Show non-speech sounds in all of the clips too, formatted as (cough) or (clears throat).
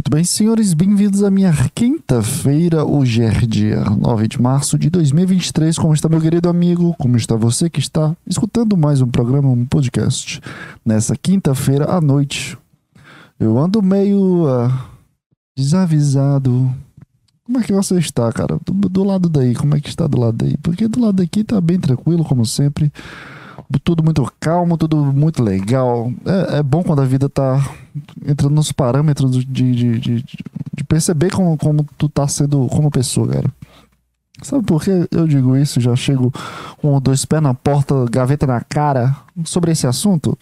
Muito bem, senhores, bem-vindos à minha quinta-feira. Hoje é dia 9 de março de 2023. Como está, meu querido amigo? Como está você que está escutando mais um programa, um podcast? Nessa quinta-feira à noite, eu ando meio uh, desavisado. Como é que você está, cara? Do, do lado daí, como é que está do lado daí? Porque do lado daqui tá bem tranquilo, como sempre tudo muito calmo, tudo muito legal. É, é bom quando a vida tá entrando nos parâmetros de, de, de, de, perceber como, como tu tá sendo como pessoa, cara. Sabe por que eu digo isso? Já chego com dois pés na porta, gaveta na cara sobre esse assunto.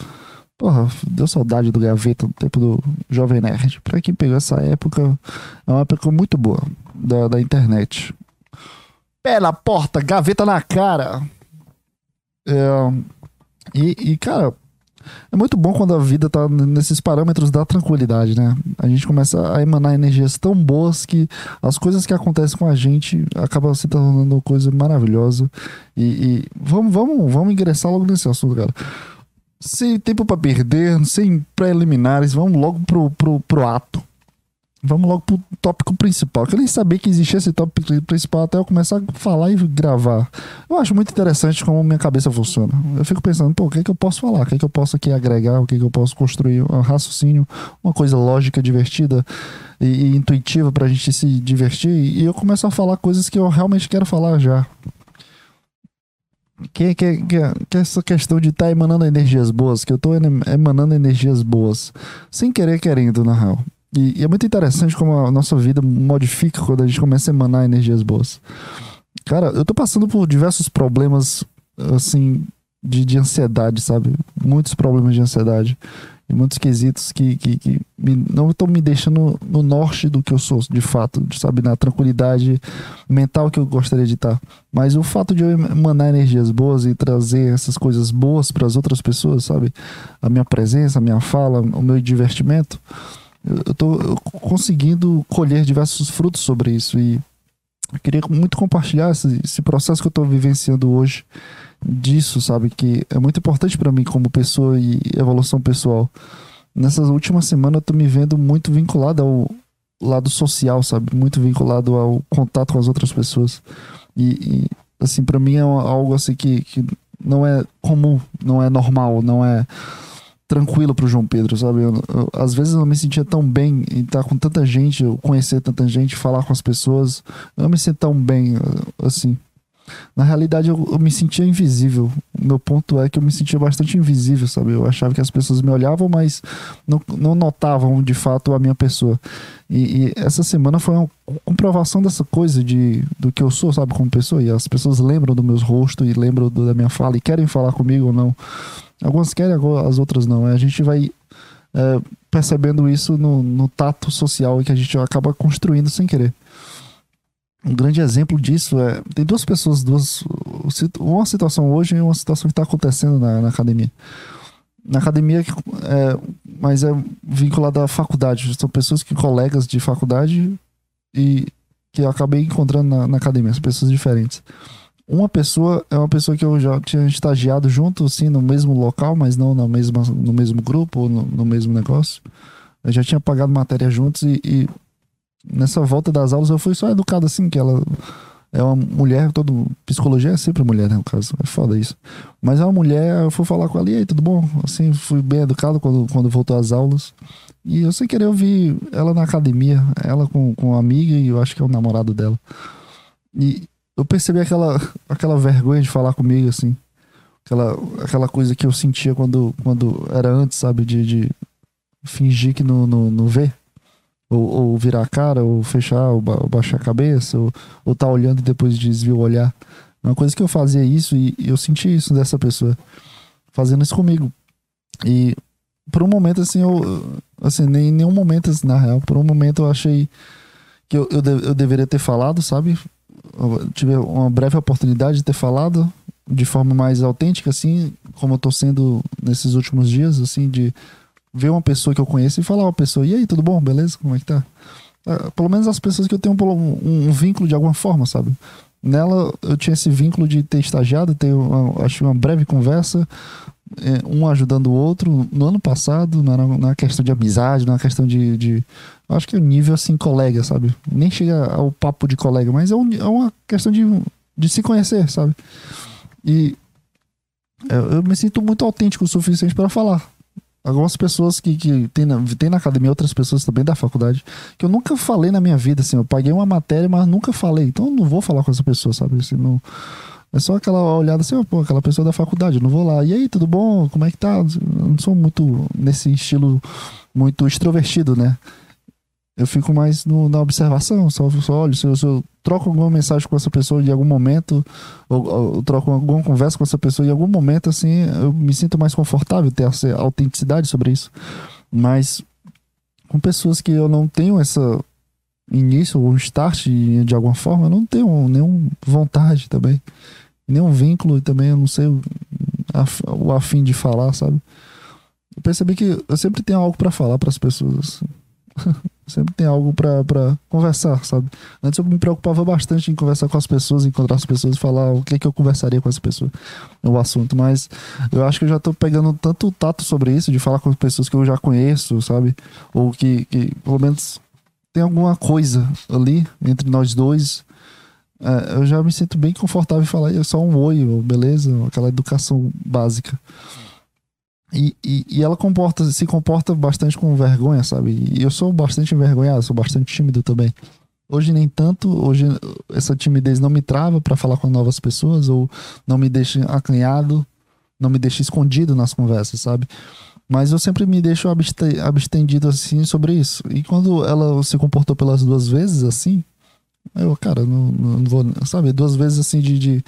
Porra, deu saudade do gaveta no tempo do Jovem Nerd. Pra quem pegou essa época, é uma época muito boa da, da internet. Pé na porta, gaveta na cara. É, e, e, cara, é muito bom quando a vida tá nesses parâmetros da tranquilidade, né? A gente começa a emanar energias tão boas que as coisas que acontecem com a gente acabam se tornando coisa maravilhosa. E, e vamos, vamos, vamos ingressar logo nesse assunto, cara. Sem tempo para perder, sem preliminares, vamos logo pro, pro, pro ato. Vamos logo pro tópico principal. Que eu nem sabia que existia esse tópico principal até eu começar a falar e gravar. Eu acho muito interessante como minha cabeça funciona. Eu fico pensando, pô, o que é que eu posso falar? O que é que eu posso aqui agregar? O que é que eu posso construir? Um raciocínio, uma coisa lógica, divertida e, e intuitiva pra gente se divertir. E eu começo a falar coisas que eu realmente quero falar já. Que, que, que, que essa questão de estar tá emanando energias boas, que eu tô emanando energias boas, sem querer querendo, na real. E, e, é muito interessante como a nossa vida modifica quando a gente começa a emanar energias boas. Cara, eu tô passando por diversos problemas, assim, de, de ansiedade, sabe? Muitos problemas de ansiedade. E muitos quesitos que, que, que me, não estão me deixando no norte do que eu sou, de fato, sabe? Na tranquilidade mental que eu gostaria de estar. Mas o fato de eu emanar energias boas e trazer essas coisas boas para as outras pessoas, sabe? A minha presença, a minha fala, o meu divertimento eu estou conseguindo colher diversos frutos sobre isso e eu queria muito compartilhar esse, esse processo que eu estou vivenciando hoje disso, sabe? Que é muito importante para mim como pessoa e evolução pessoal. Nessas últimas semanas eu tô me vendo muito vinculado ao lado social, sabe? Muito vinculado ao contato com as outras pessoas. E, e assim, para mim é algo assim que, que não é comum, não é normal, não é tranquilo pro João Pedro, sabe? Eu, eu, às vezes eu me sentia tão bem em estar com tanta gente, eu conhecer tanta gente, falar com as pessoas. Eu me sentia tão bem, assim. Na realidade, eu, eu, me sentia invisível. O meu ponto é que eu me sentia bastante invisível, sabe? Eu achava que as pessoas me olhavam, mas não, não notavam de fato a minha pessoa. E, e, essa semana foi uma comprovação dessa coisa de do que eu sou, sabe, como pessoa. E as pessoas lembram do meu rosto e lembram do, da minha fala e querem falar comigo ou não. Algumas querem, as outras não. A gente vai é, percebendo isso no, no tato social que a gente acaba construindo sem querer. Um grande exemplo disso é. Tem duas pessoas, duas. Uma situação hoje e uma situação que está acontecendo na, na, academia. Na academia, é, mas é vinculada à faculdade. São pessoas que, colegas de faculdade, e que eu acabei encontrando na, na academia, são pessoas diferentes. Uma pessoa é uma pessoa que eu já tinha estagiado junto, assim, no mesmo local, mas não na mesma, no mesmo grupo ou no, no mesmo negócio. Eu já tinha pagado matéria juntos e, e, nessa volta das aulas eu fui só educado assim, que ela é uma mulher, todo psicologia é sempre mulher, né, no caso, é foda isso. Mas é uma mulher, eu fui falar com ela, e aí, tudo bom? Assim, fui bem educado quando, quando voltou às aulas. E eu sem querer ouvir ela na academia, ela com, com uma amiga e eu acho que é o namorado dela. E eu percebi aquela, aquela vergonha de falar comigo, assim. Aquela, aquela coisa que eu sentia quando, quando era antes, sabe? De, de fingir que não, não, não vê. Ou, ou virar a cara, ou fechar, ou, ba baixar a cabeça, ou, ou tá olhando e depois desvia o olhar. Uma coisa que eu fazia isso e, e eu senti isso dessa pessoa fazendo isso comigo. E por um momento, assim, eu. Assim, nem nenhum momento, assim, na real, por um momento eu achei que eu, eu, de, eu deveria ter falado, sabe? Tive uma breve oportunidade de ter falado de forma mais autêntica, assim, como eu tô sendo nesses últimos dias, assim, de ver uma pessoa que eu conheço e falar uma pessoa, e aí, tudo bom? Beleza? Como é que tá? É, pelo menos as pessoas que eu tenho um, um, vínculo de alguma forma, sabe? Nela eu tinha esse vínculo de ter estagiado, ter uma, acho uma breve conversa, é, um ajudando o outro no ano passado, na, na questão de amizade, na questão de, de. Acho que é um nível assim, colega, sabe? Nem chega ao papo de colega, mas é, um, é uma questão de, de se conhecer, sabe? E eu, eu me sinto muito autêntico o suficiente para falar. Algumas pessoas que, que tem, na, tem na academia, outras pessoas também da faculdade, que eu nunca falei na minha vida, assim, eu paguei uma matéria, mas nunca falei. Então eu não vou falar com essa pessoa, sabe? Assim, não, é só aquela olhada assim, pô, aquela pessoa da faculdade, eu não vou lá. E aí, tudo bom? Como é que tá? Eu não sou muito nesse estilo muito extrovertido, né? Eu fico mais no, na observação, só, só olho, se eu, se eu, troco alguma mensagem com essa pessoa em algum momento, ou, ou troco alguma conversa com essa pessoa em algum momento, assim, eu me sinto mais confortável ter essa autenticidade sobre isso. Mas com pessoas que eu não tenho essa início ou start de alguma forma, eu não tenho nenhuma vontade também nenhum vínculo também eu não sei o, o afim de falar, sabe? Eu percebi que eu sempre tenho algo para falar para as pessoas. Assim. (laughs) sempre tem algo para conversar, sabe? Antes eu me preocupava bastante em conversar com as pessoas, encontrar as pessoas e falar o que é que eu conversaria com as pessoas no assunto, mas eu acho que eu já tô pegando tanto tato sobre isso, de falar com pessoas que eu já conheço, sabe? Ou que, que pelo menos tem alguma coisa ali entre nós dois é, eu já me sinto bem confortável em falar é só um oi, beleza, aquela educação básica. E, e, e, ela comporta, se comporta bastante com vergonha, sabe? E eu sou bastante envergonhado, sou bastante tímido também. Hoje nem tanto, hoje essa timidez não me trava para falar com novas pessoas ou não me deixa acanhado, não me deixa escondido nas conversas, sabe? Mas eu sempre me deixo abstendido assim sobre isso. E quando ela se comportou pelas duas vezes assim, eu, cara, não, não vou. Sabe, duas vezes assim de, de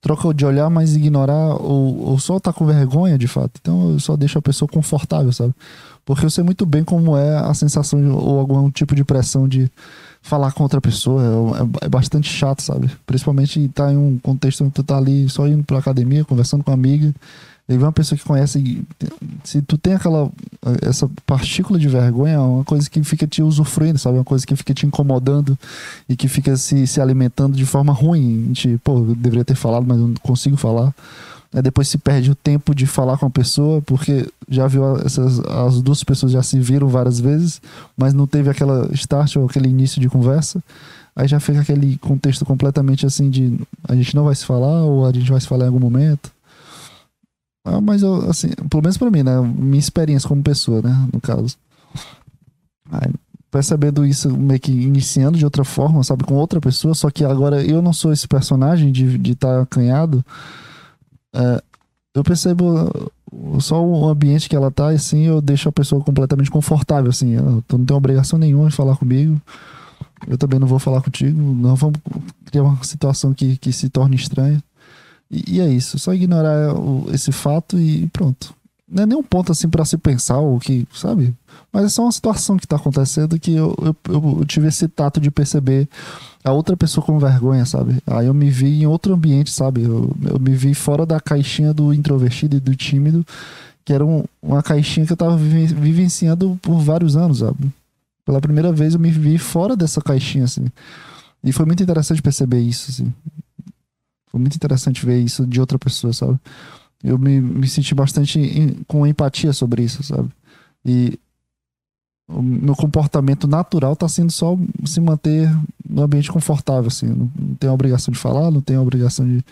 troca de olhar, mas ignorar ou, ou só tá com vergonha de fato. Então eu só deixo a pessoa confortável, sabe? Porque eu sei muito bem como é a sensação de, ou algum tipo de pressão de falar com outra pessoa. É, é, é bastante chato, sabe? Principalmente tá em um contexto onde tu tá ali só indo pra academia, conversando com uma amiga e vem uma pessoa que conhece. Se tu tem aquela. Essa partícula de vergonha, é uma coisa que fica te usufruindo, sabe? Uma coisa que fica te incomodando e que fica se, se alimentando de forma ruim. Tipo, pô, eu deveria ter falado, mas eu não consigo falar. Aí depois se perde o tempo de falar com a pessoa, porque já viu essas, as duas pessoas já se viram várias vezes, mas não teve aquela start ou aquele início de conversa. Aí já fica aquele contexto completamente assim de a gente não vai se falar ou a gente vai se falar em algum momento. Ah, mas eu, assim, pelo menos pra mim, né? Minha experiência como pessoa, né? No caso. Aí, percebendo isso meio que iniciando de outra forma, sabe? Com outra pessoa, só que agora eu não sou esse personagem de estar de tá acanhado. É, eu percebo só o ambiente que ela tá, e assim, eu deixo a pessoa completamente confortável, assim. Tu não tem obrigação nenhuma de falar comigo. Eu também não vou falar contigo. Não vamos criar uma situação que, que se torne estranha. E, e é isso, só ignorar o, esse fato e pronto. Não é nem um ponto assim para se pensar o que, sabe? Mas é só uma situação que tá acontecendo que eu, eu, eu, tive esse tato de perceber a outra pessoa com vergonha, sabe? Aí eu me vi em outro ambiente, sabe? Eu, eu me vi fora da caixinha do introvertido e do tímido, que era um, uma caixinha que eu tava vivenciando por vários anos, sabe? Pela primeira vez eu me vi fora dessa caixinha, assim. E foi muito interessante perceber isso, assim. Foi muito interessante ver isso de outra pessoa, sabe? Eu me, me senti bastante em, com empatia sobre isso, sabe? E o meu comportamento natural tá sendo só se manter no ambiente confortável, assim. Não, não tenho a obrigação de falar, não tenho a obrigação de,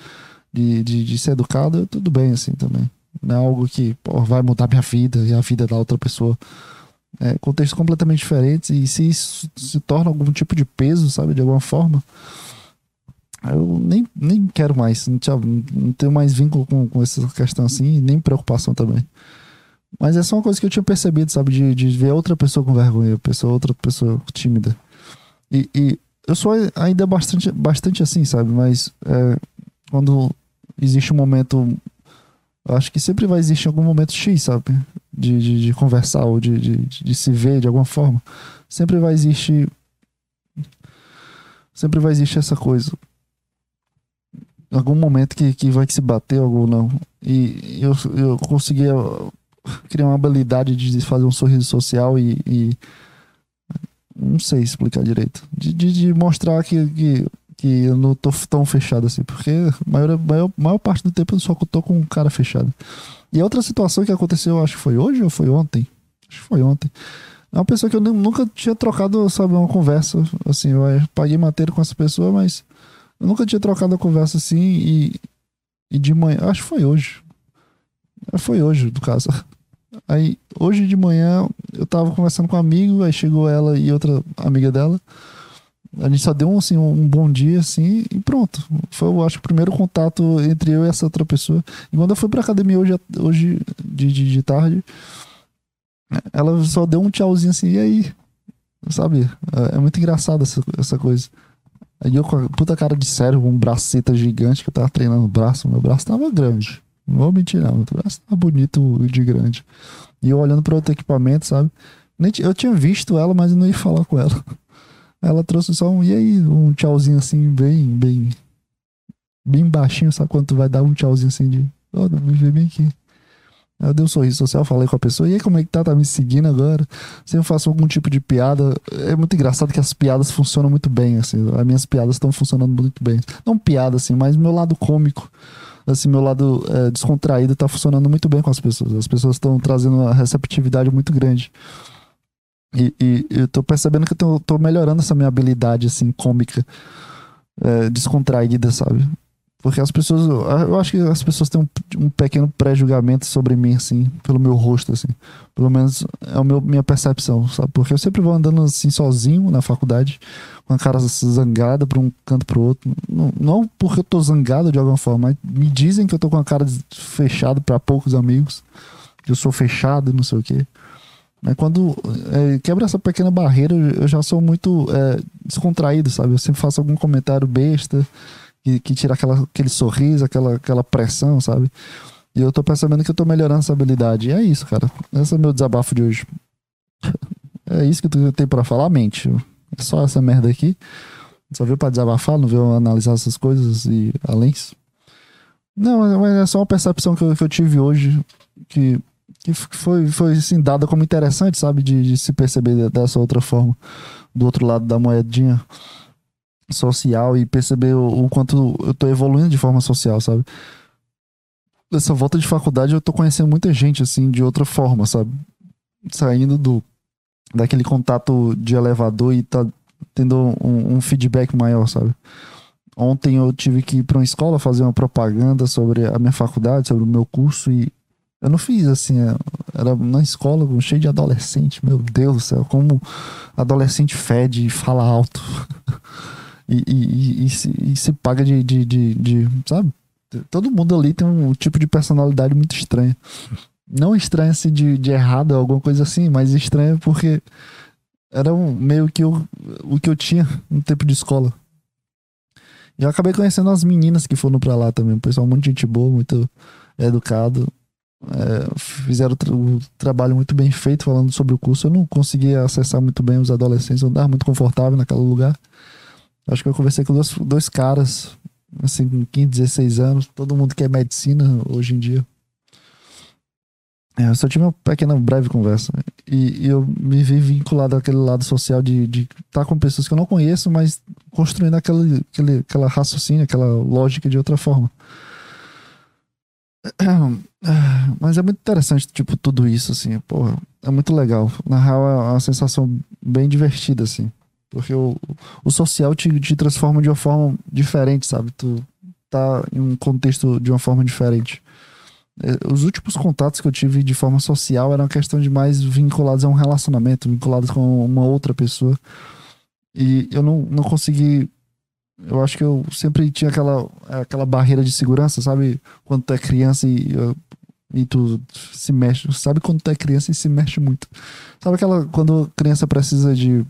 de, de, de ser educado, tudo bem, assim, também. Não é algo que pô, vai mudar minha vida e a vida da outra pessoa. É contextos completamente diferentes e se isso se torna algum tipo de peso, sabe, de alguma forma, eu nem, nem quero mais, não, não tenho mais vínculo com, com essa questão assim, nem preocupação também. Mas é só uma coisa que eu tinha percebido, sabe? De, de ver outra pessoa com vergonha, pessoa, outra pessoa tímida. E, e eu sou ainda bastante, bastante assim, sabe? Mas é, quando existe um momento. Acho que sempre vai existir algum momento X, sabe? De, de, de conversar ou de, de, de se ver de alguma forma. Sempre vai existir. Sempre vai existir essa coisa algum momento que, que vai se bater ou não. E eu, eu conseguia criar uma habilidade de fazer um sorriso social e, e não sei explicar direito. De, de, de, mostrar que, que, que eu não tô tão fechado assim. Porque a maior, maior, maior parte do tempo eu só tô com um cara fechado. E outra situação que aconteceu, acho que foi hoje ou foi ontem? Acho que foi ontem. É uma pessoa que eu nunca tinha trocado, sabe, uma conversa. Assim, eu paguei matéria com essa pessoa, mas eu nunca tinha trocado a conversa assim e, e de manhã. Acho que foi hoje. É, foi hoje, do caso. Aí, hoje de manhã, eu tava conversando com um amigo, aí chegou ela e outra amiga dela. A gente só deu um, assim, um bom dia, assim, e pronto. Foi, eu acho, o primeiro contato entre eu e essa outra pessoa. E quando eu fui pra academia hoje, hoje de, de, de tarde, ela só deu um tchauzinho assim, e aí? Sabe? É, é muito engraçado essa, essa coisa. Aí eu com a puta cara de sério, com um braceta gigante que eu tava treinando o braço, meu braço tava grande. Não vou mentir, não. Meu braço tava bonito de grande. E eu olhando para outro equipamento, sabe? Eu tinha visto ela, mas não ia falar com ela. (laughs) Ela trouxe só um, e aí, um tchauzinho assim, bem, bem, bem baixinho, sabe? Quando tu vai dar um tchauzinho assim de, ó, oh, me vê bem aqui. Eu dei um sorriso social, falei com a pessoa, e aí como é que tá? Tá me seguindo agora? Se eu faço algum tipo de piada, é muito engraçado que as piadas funcionam muito bem, assim, as minhas piadas estão funcionando muito bem. Não piada, assim, mas meu lado cômico, assim, meu lado é, descontraído tá funcionando muito bem com as pessoas. As pessoas estão trazendo uma receptividade muito grande. E, e, eu tô percebendo que eu tô, tô melhorando essa minha habilidade, assim, cômica, é, descontraída, sabe? Porque as pessoas, eu acho que as pessoas têm um, um pequeno pré-julgamento sobre mim, assim, pelo meu rosto, assim. Pelo menos é a minha percepção, sabe? Porque eu sempre vou andando assim sozinho na faculdade, com a cara zangada para um canto pro outro. Não, não porque eu tô zangado de alguma forma, mas me dizem que eu tô com a cara fechada para poucos amigos, que eu sou fechado e não sei o quê. Mas quando é, quebra essa pequena barreira, eu já sou muito é, descontraído, sabe? Eu sempre faço algum comentário besta que, que tira aquela, aquele sorriso, aquela, aquela pressão, sabe? E eu tô percebendo que eu tô melhorando essa habilidade. E é isso, cara. Esse é o meu desabafo de hoje. (laughs) é isso que tu tem para falar, mente. É só essa merda aqui. Só veio pra desabafar, não veio analisar essas coisas e além Não, mas é só uma percepção que eu, que eu tive hoje que, que foi, foi assim, dada como interessante, sabe? De, de se perceber dessa outra forma, do outro lado da moedinha social e perceber o, o, quanto eu tô evoluindo de forma social, sabe? Nessa volta de faculdade eu tô conhecendo muita gente, assim, de outra forma, sabe? Saindo do daquele contato de elevador e tá tendo um, um feedback maior, sabe? Ontem eu tive que ir para uma escola fazer uma propaganda sobre a minha faculdade, sobre o meu curso e eu não fiz assim, é, era na escola cheio de adolescente, meu Deus do céu, como adolescente fede e fala alto. (laughs) e, e, e, se, e se paga de, de, de, de, Sabe? Todo mundo ali tem um tipo de personalidade muito estranha. Não estranha assim de, de errado, alguma coisa assim, mas estranha porque era um, meio que eu, o que eu tinha no tempo de escola. E eu acabei conhecendo as meninas que foram para lá também. O pessoal muito gente boa, muito educado. É, fizeram o, trabalho muito bem feito falando sobre o curso. Eu não conseguia acessar muito bem os adolescentes, eu andava muito confortável naquele lugar. Acho que eu conversei com dois, dois caras, assim, com 15, 16 anos. Todo mundo quer medicina hoje em dia. É, eu só tive uma pequena, breve conversa. E, e, eu me vi vinculado àquele lado social de estar tá com pessoas que eu não conheço, mas construindo aquele, aquele, aquela raciocínio, aquela lógica de outra forma. (clears throat) Mas é muito interessante, tipo, tudo isso, assim, porra, é muito legal. Na real, é uma sensação bem divertida, assim. Porque o, o social te, te transforma de uma forma diferente, sabe? Tu tá em um contexto de uma forma diferente. É, os últimos contatos que eu tive de forma social eram questão de mais vinculados a um relacionamento, vinculados com uma outra pessoa. E eu não, não consegui. Eu acho que eu sempre tinha aquela, aquela barreira de segurança, sabe? Quando tu é criança e, e tu se mexe. Sabe quando tu é criança e se mexe muito? Sabe aquela. Quando criança precisa de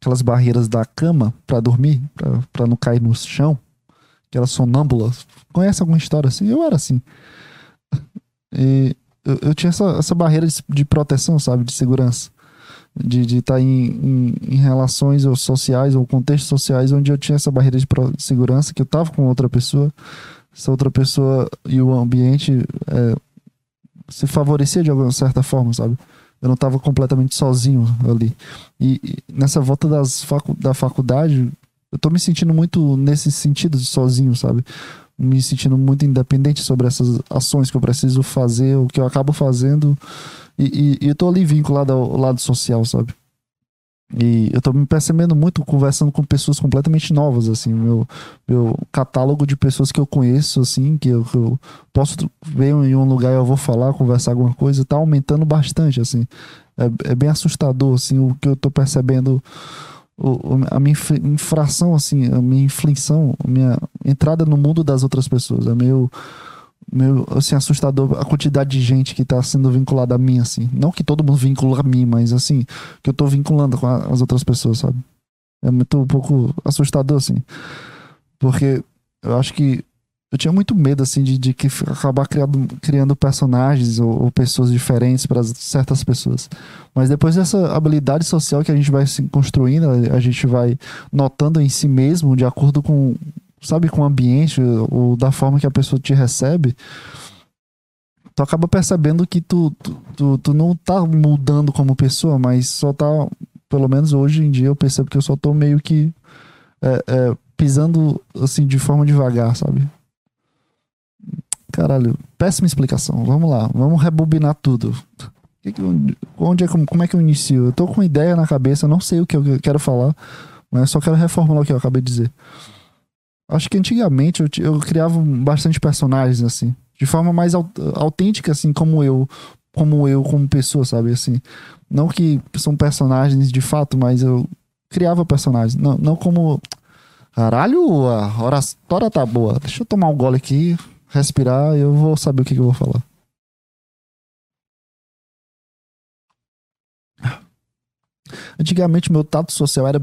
aquelas barreiras da cama para dormir, para não cair no chão, aquelas sonâmbulas. Conhece alguma história assim? Eu era assim. E eu, eu tinha essa, essa barreira de, de, proteção, sabe, de segurança. De estar tá em, em, em, relações ou sociais ou contextos sociais onde eu tinha essa barreira de, de segurança, que eu tava com outra pessoa, essa outra pessoa e o ambiente é, se favorecia de alguma certa forma, sabe? Eu não estava completamente sozinho ali. E, e nessa volta das facu da faculdade, eu tô me sentindo muito nesse sentido de sozinho, sabe? me sentindo muito independente sobre essas ações que eu preciso fazer, o que eu acabo fazendo. E, e, e eu tô ali vinculado ao lado social, sabe? E eu tô me percebendo muito conversando com pessoas completamente novas, assim, meu, meu catálogo de pessoas que eu conheço, assim, que eu, que eu posso ver em um lugar e eu vou falar, conversar alguma coisa, tá aumentando bastante, assim. É, é bem assustador, assim, o que eu tô percebendo, o, a minha infração, assim, a minha inflição, a minha entrada no mundo das outras pessoas. É meio meio assim assustador a quantidade de gente que tá sendo vinculada a mim assim. Não que todo mundo vincula a mim, mas assim, que eu tô vinculando com a, as outras pessoas, sabe? É muito um pouco assustador assim. Porque eu acho que eu tinha muito medo assim de, de que acabar criando, criando personagens ou, ou pessoas diferentes para certas pessoas. Mas depois dessa habilidade social que a gente vai se construindo, a gente vai notando em si mesmo de acordo com sabe, com o ambiente ou da forma que a pessoa te recebe, tu acaba percebendo que tu, tu, tu, tu, não tá mudando como pessoa, mas só tá, pelo menos hoje em dia eu percebo que eu só tô meio que é, é, pisando assim de forma devagar, sabe? Caralho, péssima explicação. Vamos lá, vamos rebobinar tudo. onde é, como, é que eu inicio? Eu tô com ideia na cabeça, não sei o que eu quero falar, mas só quero reformular o que eu acabei de dizer. Acho que antigamente eu, eu criava bastante personagens, assim. De forma mais autêntica, assim, como eu. Como eu, como pessoa, sabe? Assim. Não que são personagens de fato, mas eu criava personagens. Não, não como. Caralho, a oratória tá boa. Deixa eu tomar um gole aqui, respirar e eu vou saber o que, que eu vou falar. Antigamente meu tato social era,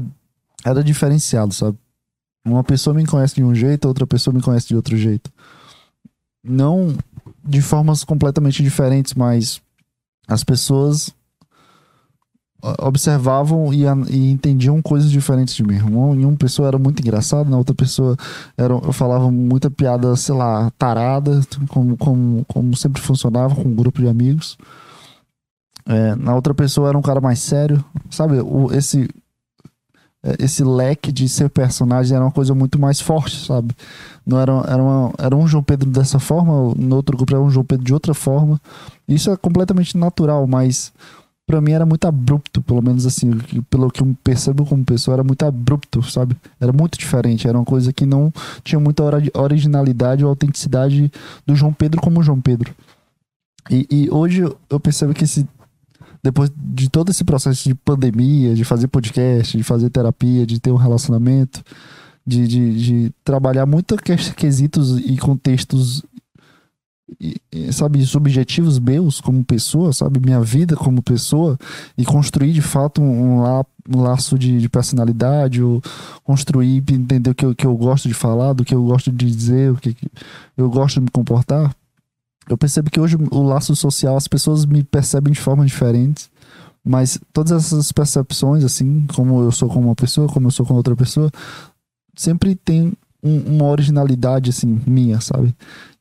era diferenciado, sabe? Uma pessoa me conhece de um jeito, outra pessoa me conhece de outro jeito. Não de formas completamente diferentes, mas as pessoas observavam e, e, entendiam coisas diferentes de mim. Em uma pessoa era muito engraçado, na outra pessoa era, eu falava muita piada, sei lá, tarada, como, como, como sempre funcionava com um grupo de amigos. É, na outra pessoa era um cara mais sério, sabe? O, esse esse leque de ser personagem era uma coisa muito mais forte, sabe? Não era, era, uma, era um João Pedro dessa forma, no outro grupo era um João Pedro de outra forma. Isso é completamente natural, mas para mim era muito abrupto, pelo menos assim, pelo que eu percebo como pessoa, era muito abrupto, sabe? Era muito diferente, era uma coisa que não tinha muita originalidade ou autenticidade do João Pedro como João Pedro. E, e hoje eu percebo que esse depois de todo esse processo de pandemia, de fazer podcast, de fazer terapia, de ter um relacionamento, de, de, de trabalhar muito quesitos e contextos, sabe, subjetivos meus como pessoa, sabe, minha vida como pessoa, e construir de fato um, um laço de, de, personalidade, ou construir, entender o que eu, que eu gosto de falar, do que eu gosto de dizer, o que eu gosto de me comportar eu percebo que hoje o laço social, as pessoas me percebem de formas diferentes, mas todas essas percepções, assim, como eu sou com uma pessoa, como eu sou com outra pessoa, sempre tem um, uma originalidade, assim, minha, sabe?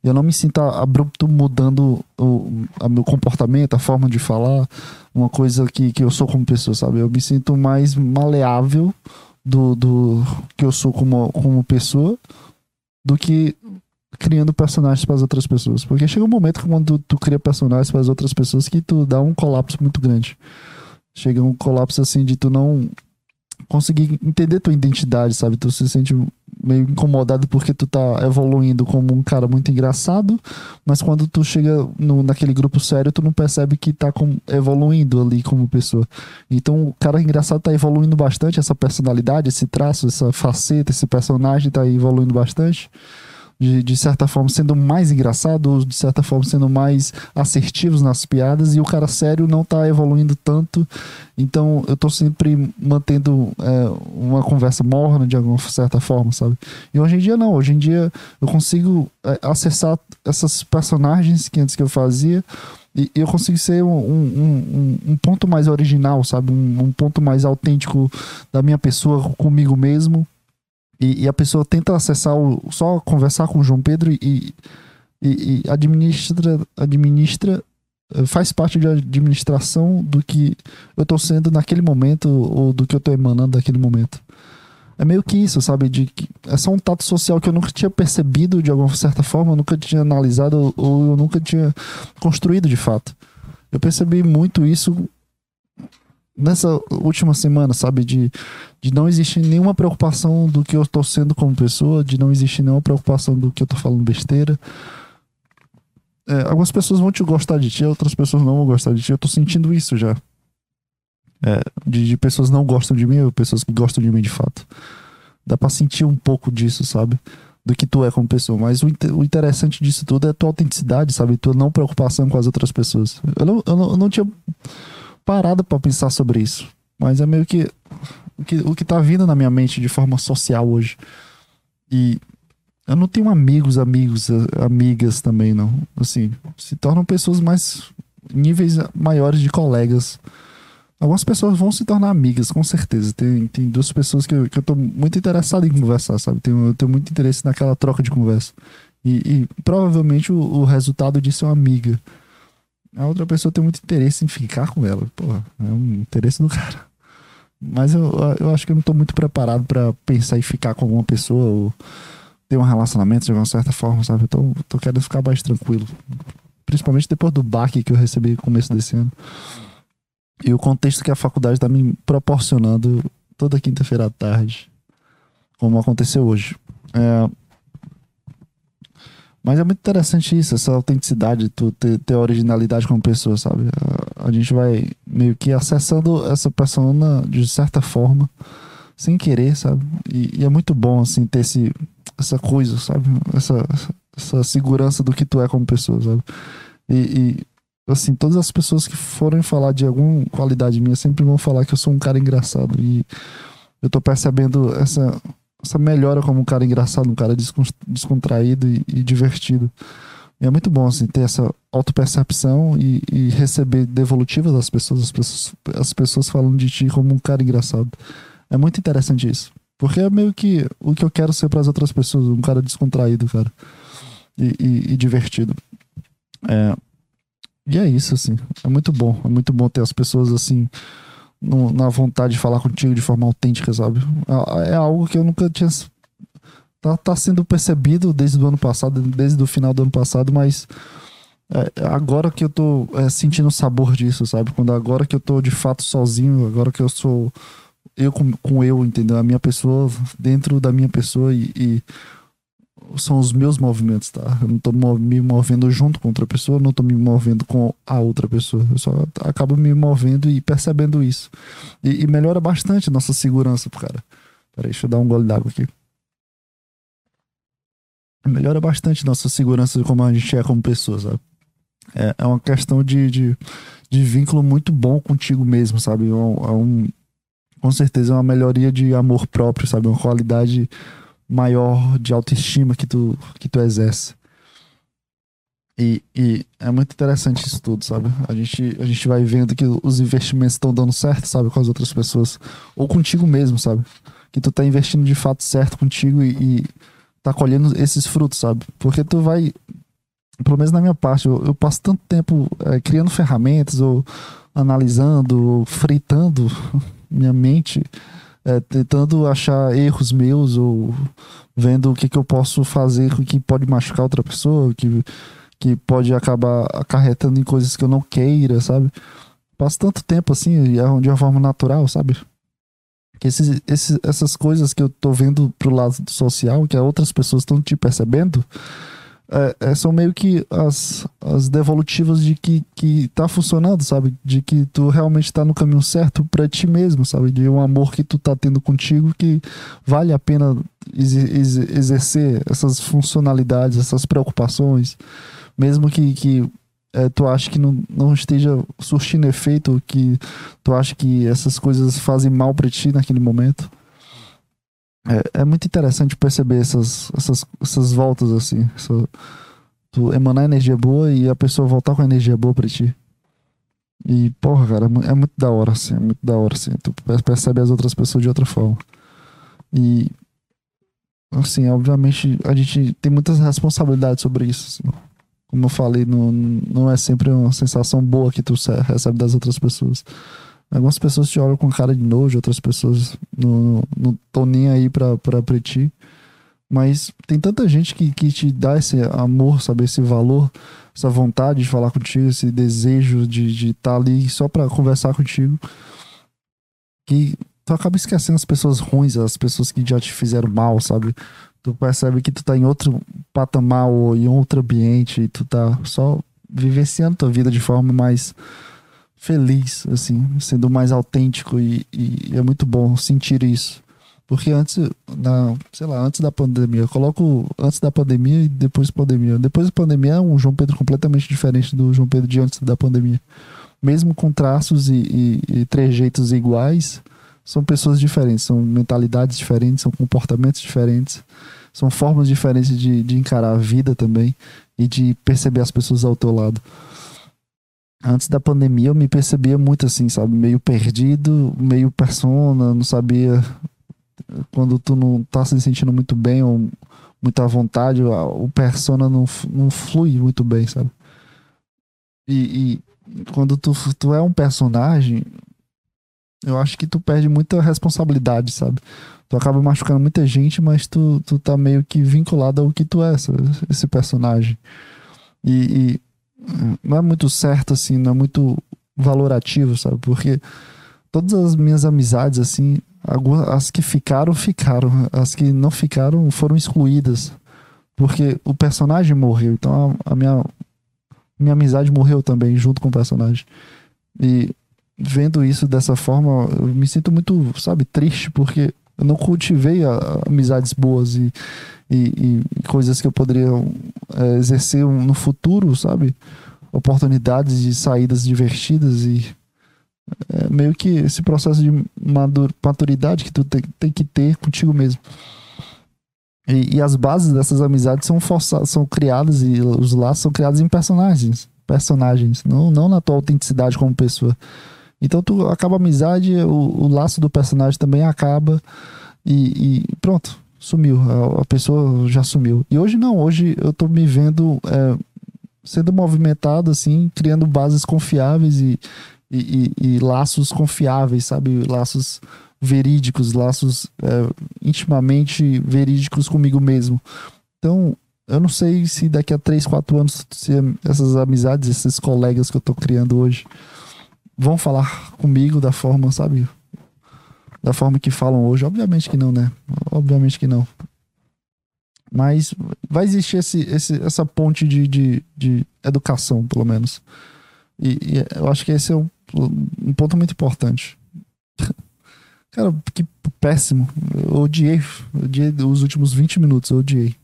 Eu não me sinto abrupto mudando o a meu comportamento, a forma de falar, uma coisa que, que eu sou como pessoa, sabe? Eu me sinto mais maleável do, do que eu sou como, como pessoa do que criando personagens para as outras pessoas. Porque chega um momento que quando tu, tu cria personagens para as outras pessoas que tu dá um colapso muito grande. Chega um colapso assim de tu não conseguir entender tua identidade, sabe? Tu se sente meio incomodado porque tu tá evoluindo como um cara muito engraçado, mas quando tu chega no, naquele grupo sério, tu não percebe que tá com, evoluindo ali como pessoa. Então o cara engraçado tá evoluindo bastante, essa personalidade, esse traço, essa faceta, esse personagem tá evoluindo bastante de, de certa forma sendo mais engraçado, de certa forma sendo mais assertivos nas piadas, e o cara sério não tá evoluindo tanto. Então eu tô sempre mantendo é, uma conversa morna de alguma certa forma, sabe? E hoje em dia não, hoje em dia eu consigo é, acessar essas personagens que antes que eu fazia e eu consigo ser um, um, um, um ponto mais original, sabe? Um, um, ponto mais autêntico da minha pessoa comigo mesmo e, e, a pessoa tenta acessar o, só conversar com o João Pedro e, e, e administra, administra eh, faz parte da administração do que eu estou sendo naquele momento ou do que eu estou emanando naquele momento. é meio que isso, sabe? De que é só um tato social que eu nunca tinha percebido de alguma certa forma, eu nunca tinha analisado ou eu nunca tinha construído de fato. Eu percebi muito isso nessa última semana, sabe? De, de não existir nenhuma preocupação do que eu tô sendo como pessoa, de não existir nenhuma preocupação do que eu tô falando besteira. É, algumas pessoas vão te gostar de ti, outras pessoas não vão gostar de ti. Eu tô sentindo isso já. É, de, de, pessoas não gostam de mim ou pessoas que gostam de mim de fato. Dá pra sentir um pouco disso, sabe? Do que tu é como pessoa. Mas o, o interessante disso tudo é a tua autenticidade, sabe? Tua não preocupação com as outras pessoas. Eu não, eu não, eu não tinha parado para pensar sobre isso. Mas é meio que o, que o que tá vindo na minha mente de forma social hoje. E eu não tenho amigos, amigos, amigas também, não. Assim, se tornam pessoas mais. níveis maiores de colegas Algumas pessoas vão se tornar amigas, com certeza. Tem, tem duas pessoas que eu, que eu tô muito interessado em conversar, sabe? Tenho, eu tenho muito interesse naquela troca de conversa. E, e provavelmente o, o, resultado disso é uma amiga. A outra pessoa tem muito interesse em ficar com ela. Porra, é um interesse do cara. Mas eu, eu acho que eu não tô muito preparado para pensar em ficar com alguma pessoa ou ter um relacionamento de uma certa forma, sabe? Eu tô, querendo ficar mais tranquilo. Principalmente depois do baque que eu recebi no começo desse ano e o contexto que a faculdade está me proporcionando toda quinta-feira à tarde, como aconteceu hoje. É... Mas é muito interessante isso, essa autenticidade, tu ter, ter originalidade como pessoa, sabe? A, a, gente vai meio que acessando essa persona de certa forma, sem querer, sabe? E, e é muito bom, assim, ter esse, essa coisa, sabe? Essa, essa segurança do que tu é como pessoa, sabe? E, e assim, todas as pessoas que forem falar de alguma qualidade minha sempre vão falar que eu sou um cara engraçado. E eu tô percebendo essa, essa melhora como um cara engraçado, um cara descontraído e, e divertido. E é muito bom, assim, ter essa autopercepção e, e receber devolutivas das pessoas, as pessoas, as pessoas falando de ti como um cara engraçado. É muito interessante isso. Porque é meio que o que eu quero ser para as outras pessoas, um cara descontraído, cara. E, e, e divertido. É, e é isso, assim. É muito bom. É muito bom ter as pessoas, assim, no, na vontade de falar contigo de forma autêntica, sabe? É, é algo que eu nunca tinha. Tá, tá sendo percebido desde o ano passado, desde o final do ano passado, mas. É, agora que eu tô é, sentindo o sabor disso, sabe? Quando agora que eu tô de fato sozinho, agora que eu sou eu com, com eu, entendeu? A minha pessoa dentro da minha pessoa e, e são os meus movimentos, tá? Eu não tô me movendo junto com outra pessoa, não tô me movendo com a outra pessoa. Eu só acabo me movendo e percebendo isso. E, e melhora bastante a nossa segurança, cara. Peraí, deixa eu dar um gole d'água aqui. Melhora bastante nossa segurança como a gente é como pessoa, sabe? É, é uma questão de, de, de, vínculo muito bom contigo mesmo, sabe? É um, é um, com certeza é uma melhoria de amor próprio, sabe? Uma qualidade maior de autoestima que tu, que tu exerce. E, e é muito interessante isso tudo, sabe? A gente, a gente vai vendo que os investimentos estão dando certo, sabe? Com as outras pessoas. Ou contigo mesmo, sabe? Que tu tá investindo de fato certo contigo e, e tá colhendo esses frutos, sabe? Porque tu vai. Pelo menos na minha parte, eu, eu passo tanto tempo é, criando ferramentas ou analisando, ou fritando (laughs) minha mente é, tentando achar erros meus ou vendo o que, que eu posso fazer que pode machucar outra pessoa, que, que pode acabar acarretando em coisas que eu não queira, sabe? Passo tanto tempo assim, de uma forma natural, sabe? Que esses, esses, essas coisas que eu tô vendo pro lado social, que outras pessoas estão te percebendo, é, é, são meio que as, as devolutivas de que, que tá funcionando, sabe? De que tu realmente tá no caminho certo para ti mesmo, sabe? De um amor que tu tá tendo contigo que vale a pena ex ex exercer essas funcionalidades, essas preocupações, mesmo que, que é, tu acha que não, não esteja surtindo efeito, que tu acha que essas coisas fazem mal para ti naquele momento. É, é muito interessante perceber essas, essas, essas voltas assim. Essa, tu emanar energia boa e a pessoa voltar com energia boa pra ti. E, porra, cara, é, é muito da hora, assim. É muito da hora, assim. Tu percebe as outras pessoas de outra forma. E, assim, obviamente, a gente tem muitas responsabilidades sobre isso, assim. Como eu falei, não, não é sempre uma sensação boa que tu recebe das outras pessoas. Algumas pessoas te olham com cara de nojo, outras pessoas não estão nem aí pra, pra, pra ti. Mas tem tanta gente que, que te dá esse amor, sabe? Esse valor, essa vontade de falar contigo, esse desejo de estar de tá ali só pra conversar contigo. Que tu acaba esquecendo as pessoas ruins, as pessoas que já te fizeram mal, sabe? Tu percebe que tu tá em outro patamar ou em outro ambiente e tu tá só vivenciando tua vida de forma mais feliz, assim, sendo mais autêntico e, e é muito bom sentir isso. Porque antes, na, sei lá, antes da pandemia, eu coloco antes da pandemia e depois da pandemia. Depois da pandemia é um João Pedro completamente diferente do João Pedro de antes da pandemia. Mesmo com traços e, e, e trejeitos iguais, são pessoas diferentes, são mentalidades diferentes, são comportamentos diferentes, são formas diferentes de, de encarar a vida também e de perceber as pessoas ao teu lado antes da pandemia eu me percebia muito assim, sabe? Meio perdido, meio persona, não sabia. Quando tu não tá se sentindo muito bem ou muito à vontade, o persona não, não flui muito bem, sabe? E, e quando tu, tu é um personagem, eu acho que tu perde muita responsabilidade, sabe? Tu acaba machucando muita gente, mas tu, tu tá meio que vinculado ao que tu é, esse personagem. E, e não é muito certo, assim, não é muito valorativo, sabe? Porque todas as minhas amizades, assim, as que ficaram, ficaram. As que não ficaram foram excluídas. Porque o personagem morreu. Então a, a minha, minha amizade morreu também, junto com o personagem. E vendo isso dessa forma, eu me sinto muito, sabe, triste, porque eu não cultivei a, amizades boas e, e, e, coisas que eu poderia é, exercer no futuro, sabe? Oportunidades de saídas divertidas e é meio que esse processo de maturidade que tu tem, tem que ter contigo mesmo. E, e, as bases dessas amizades são forçadas, são criadas e os laços são criados em personagens, personagens, não, não na tua autenticidade como pessoa. Então tu acaba a amizade, o, o laço do personagem também acaba e, e pronto, sumiu. A, a, pessoa já sumiu. E hoje não, hoje eu tô me vendo é, sendo movimentado assim, criando bases confiáveis e, e, e, e laços confiáveis, sabe? Laços verídicos, laços é, intimamente verídicos comigo mesmo. Então, eu não sei se daqui a 3, 4 anos essas amizades, esses colegas que eu tô criando hoje vão falar comigo da forma, sabe? Da forma que falam hoje. Obviamente que não, né? Obviamente que não. Mas vai existir esse, esse, essa ponte de, de, de educação, pelo menos. E, e, eu acho que esse é um, um ponto muito importante. (laughs) Cara, que péssimo. Eu odiei, odiei os últimos 20 minutos, eu odiei.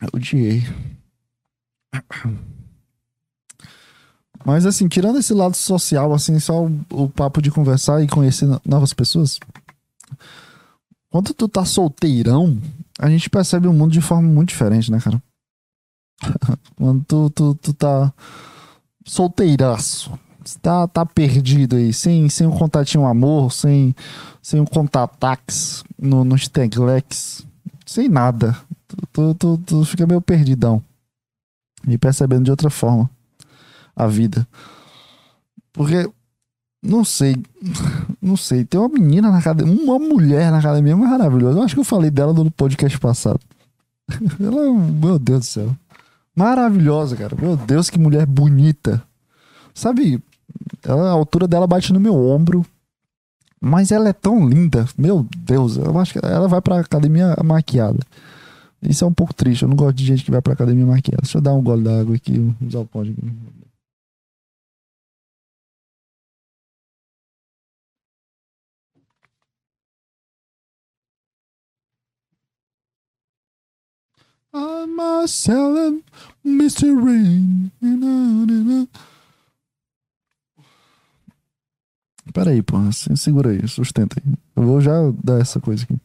Eu odiei. (clears throat) Mas assim, tirando esse lado social, assim, só o, o papo de conversar e conhecer novas pessoas. Quando tu tá solteirão, a gente percebe o mundo de forma muito diferente, né, cara? (laughs) Quando tu, tu, tu tá solteiraço, tá, tá perdido aí, sem, sem um contatinho amor, sem, sem um contatax no, nos taglex, sem nada. Tu, tu, tu fica meio perdidão. E percebendo de outra forma a vida. Porque, não sei, não sei, tem uma menina na academia, uma mulher na academia maravilhosa. Eu acho que eu falei dela no podcast passado. (laughs) Ela é, meu Deus do céu. Maravilhosa, cara. Meu Deus, que mulher bonita. Sabe, ela, a altura dela bate no meu ombro. Mas ela é tão linda. Meu Deus, eu acho que ela vai pra academia maquiada. Isso é um pouco triste. Eu não gosto de gente que vai pra academia maquiada. Deixa eu dar um gole d'água aqui, usar o pó aqui. I'm Marcel Mr. Rain. Pera aí, pô. Segura aí, sustenta aí. Eu vou já dar essa coisa aqui.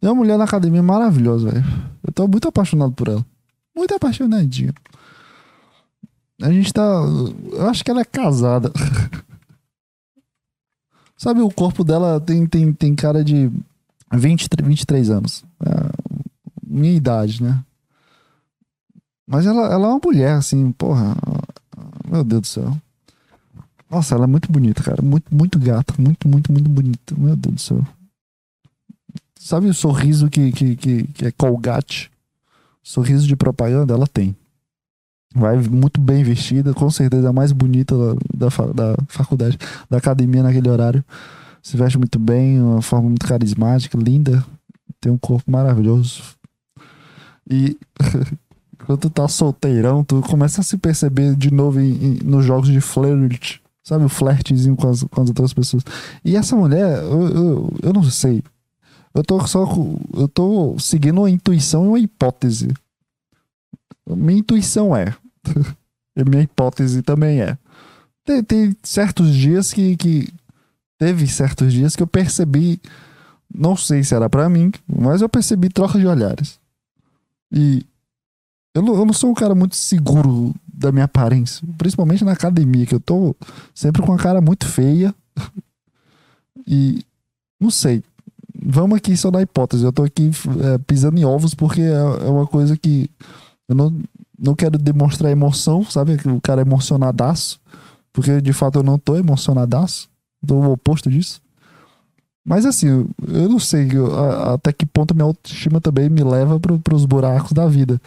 Tem uma mulher na academia maravilhosa, velho. Eu tô muito apaixonado por ela. Muito apaixonadinho. A gente tá. Eu acho que ela é casada. (laughs) Sabe, o corpo dela tem, tem, tem cara de 20, 23 anos. É, minha idade, né? Mas ela, ela é uma mulher, assim, porra. Meu Deus do céu. Nossa, ela é muito bonita, cara. Muito, muito gata. Muito, muito, muito bonita. Meu Deus do céu. Sabe o sorriso que, que, que, que é Colgate? Sorriso de propaganda? Ela tem. Vai muito bem vestida, com certeza a mais bonita da, da, da faculdade, da academia naquele horário. Se veste muito bem, uma forma muito carismática, linda. Tem um corpo maravilhoso. E (laughs) quando tu tá solteirão, tu começa a se perceber de novo em, em, nos jogos de flirt. Sabe, o flertezinho com as, com as outras pessoas. E essa mulher, eu, eu, eu não sei. Eu tô só. Eu tô seguindo uma intuição e uma hipótese. Minha intuição é. (laughs) e minha hipótese também é. Tem, tem certos dias que, que. Teve certos dias que eu percebi. Não sei se era para mim, mas eu percebi troca de olhares. E eu não, eu não sou um cara muito seguro da minha aparência. Principalmente na academia, que eu tô sempre com a cara muito feia. (laughs) e não sei. Vamos aqui só na hipótese. Eu tô aqui é, pisando em ovos porque é, é, uma coisa que eu não, não quero demonstrar emoção, sabe? O cara é emocionadaço. Porque de fato eu não tô emocionadaço. Tô o oposto disso. Mas assim, eu não sei até que ponto minha autoestima também me leva para os buracos da vida.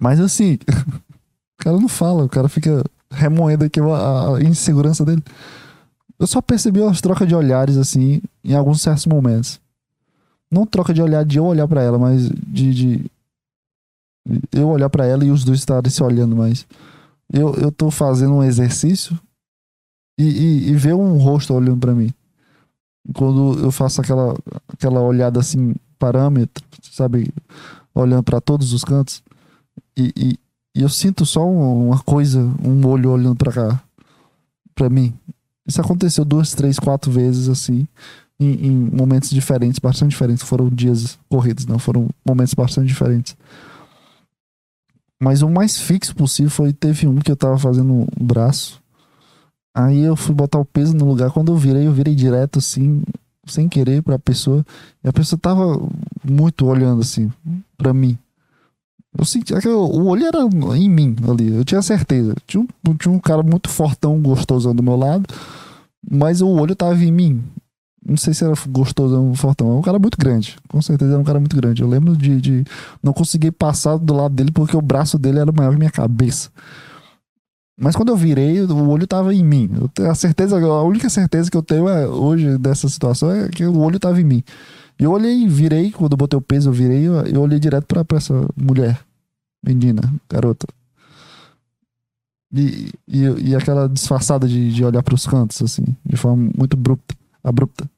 Mas assim, (laughs) o cara não fala, o cara fica remoendo aqui a, a insegurança dele. Eu só percebi umas trocas de olhares assim em alguns certos momentos. Não troca de olhar de eu olhar para ela, mas de, de eu olhar para ela e os dois estarem se olhando mais. Eu, eu tô fazendo um exercício e, e, e ver um rosto olhando para mim quando eu faço aquela, aquela olhada assim, parâmetro, sabe? Olhando para todos os cantos. E, e, e, eu sinto só uma coisa, um olho olhando para cá, para mim. Isso aconteceu duas, três, quatro vezes assim, em, em, momentos diferentes, bastante diferentes. Foram dias corridos, não, foram momentos bastante diferentes. Mas o mais fixo possível foi: teve um que eu tava fazendo um braço Aí eu fui botar o peso no lugar. Quando eu virei, eu virei direto assim, sem querer pra pessoa. E a pessoa tava muito olhando assim, pra mim. Eu senti, é o olho era em mim ali, eu tinha certeza. Tinha um, tinha um cara muito fortão, gostosão do meu lado, mas o olho tava em mim. Não sei se era gostosão ou fortão, é um cara muito grande. Com certeza era um cara muito grande. Eu lembro de, de não conseguir passar do lado dele porque o braço dele era maior que minha cabeça. Mas quando eu virei, o olho tava em mim. Eu a certeza, a única certeza que eu tenho é, hoje dessa situação é que o olho tava em mim. E eu olhei, virei, quando eu botei o peso, eu virei, eu olhei direto pra, pra essa mulher, menina, garota. E, e, e aquela disfarçada de, de olhar pros cantos, assim, de forma muito abrupta. abrupta.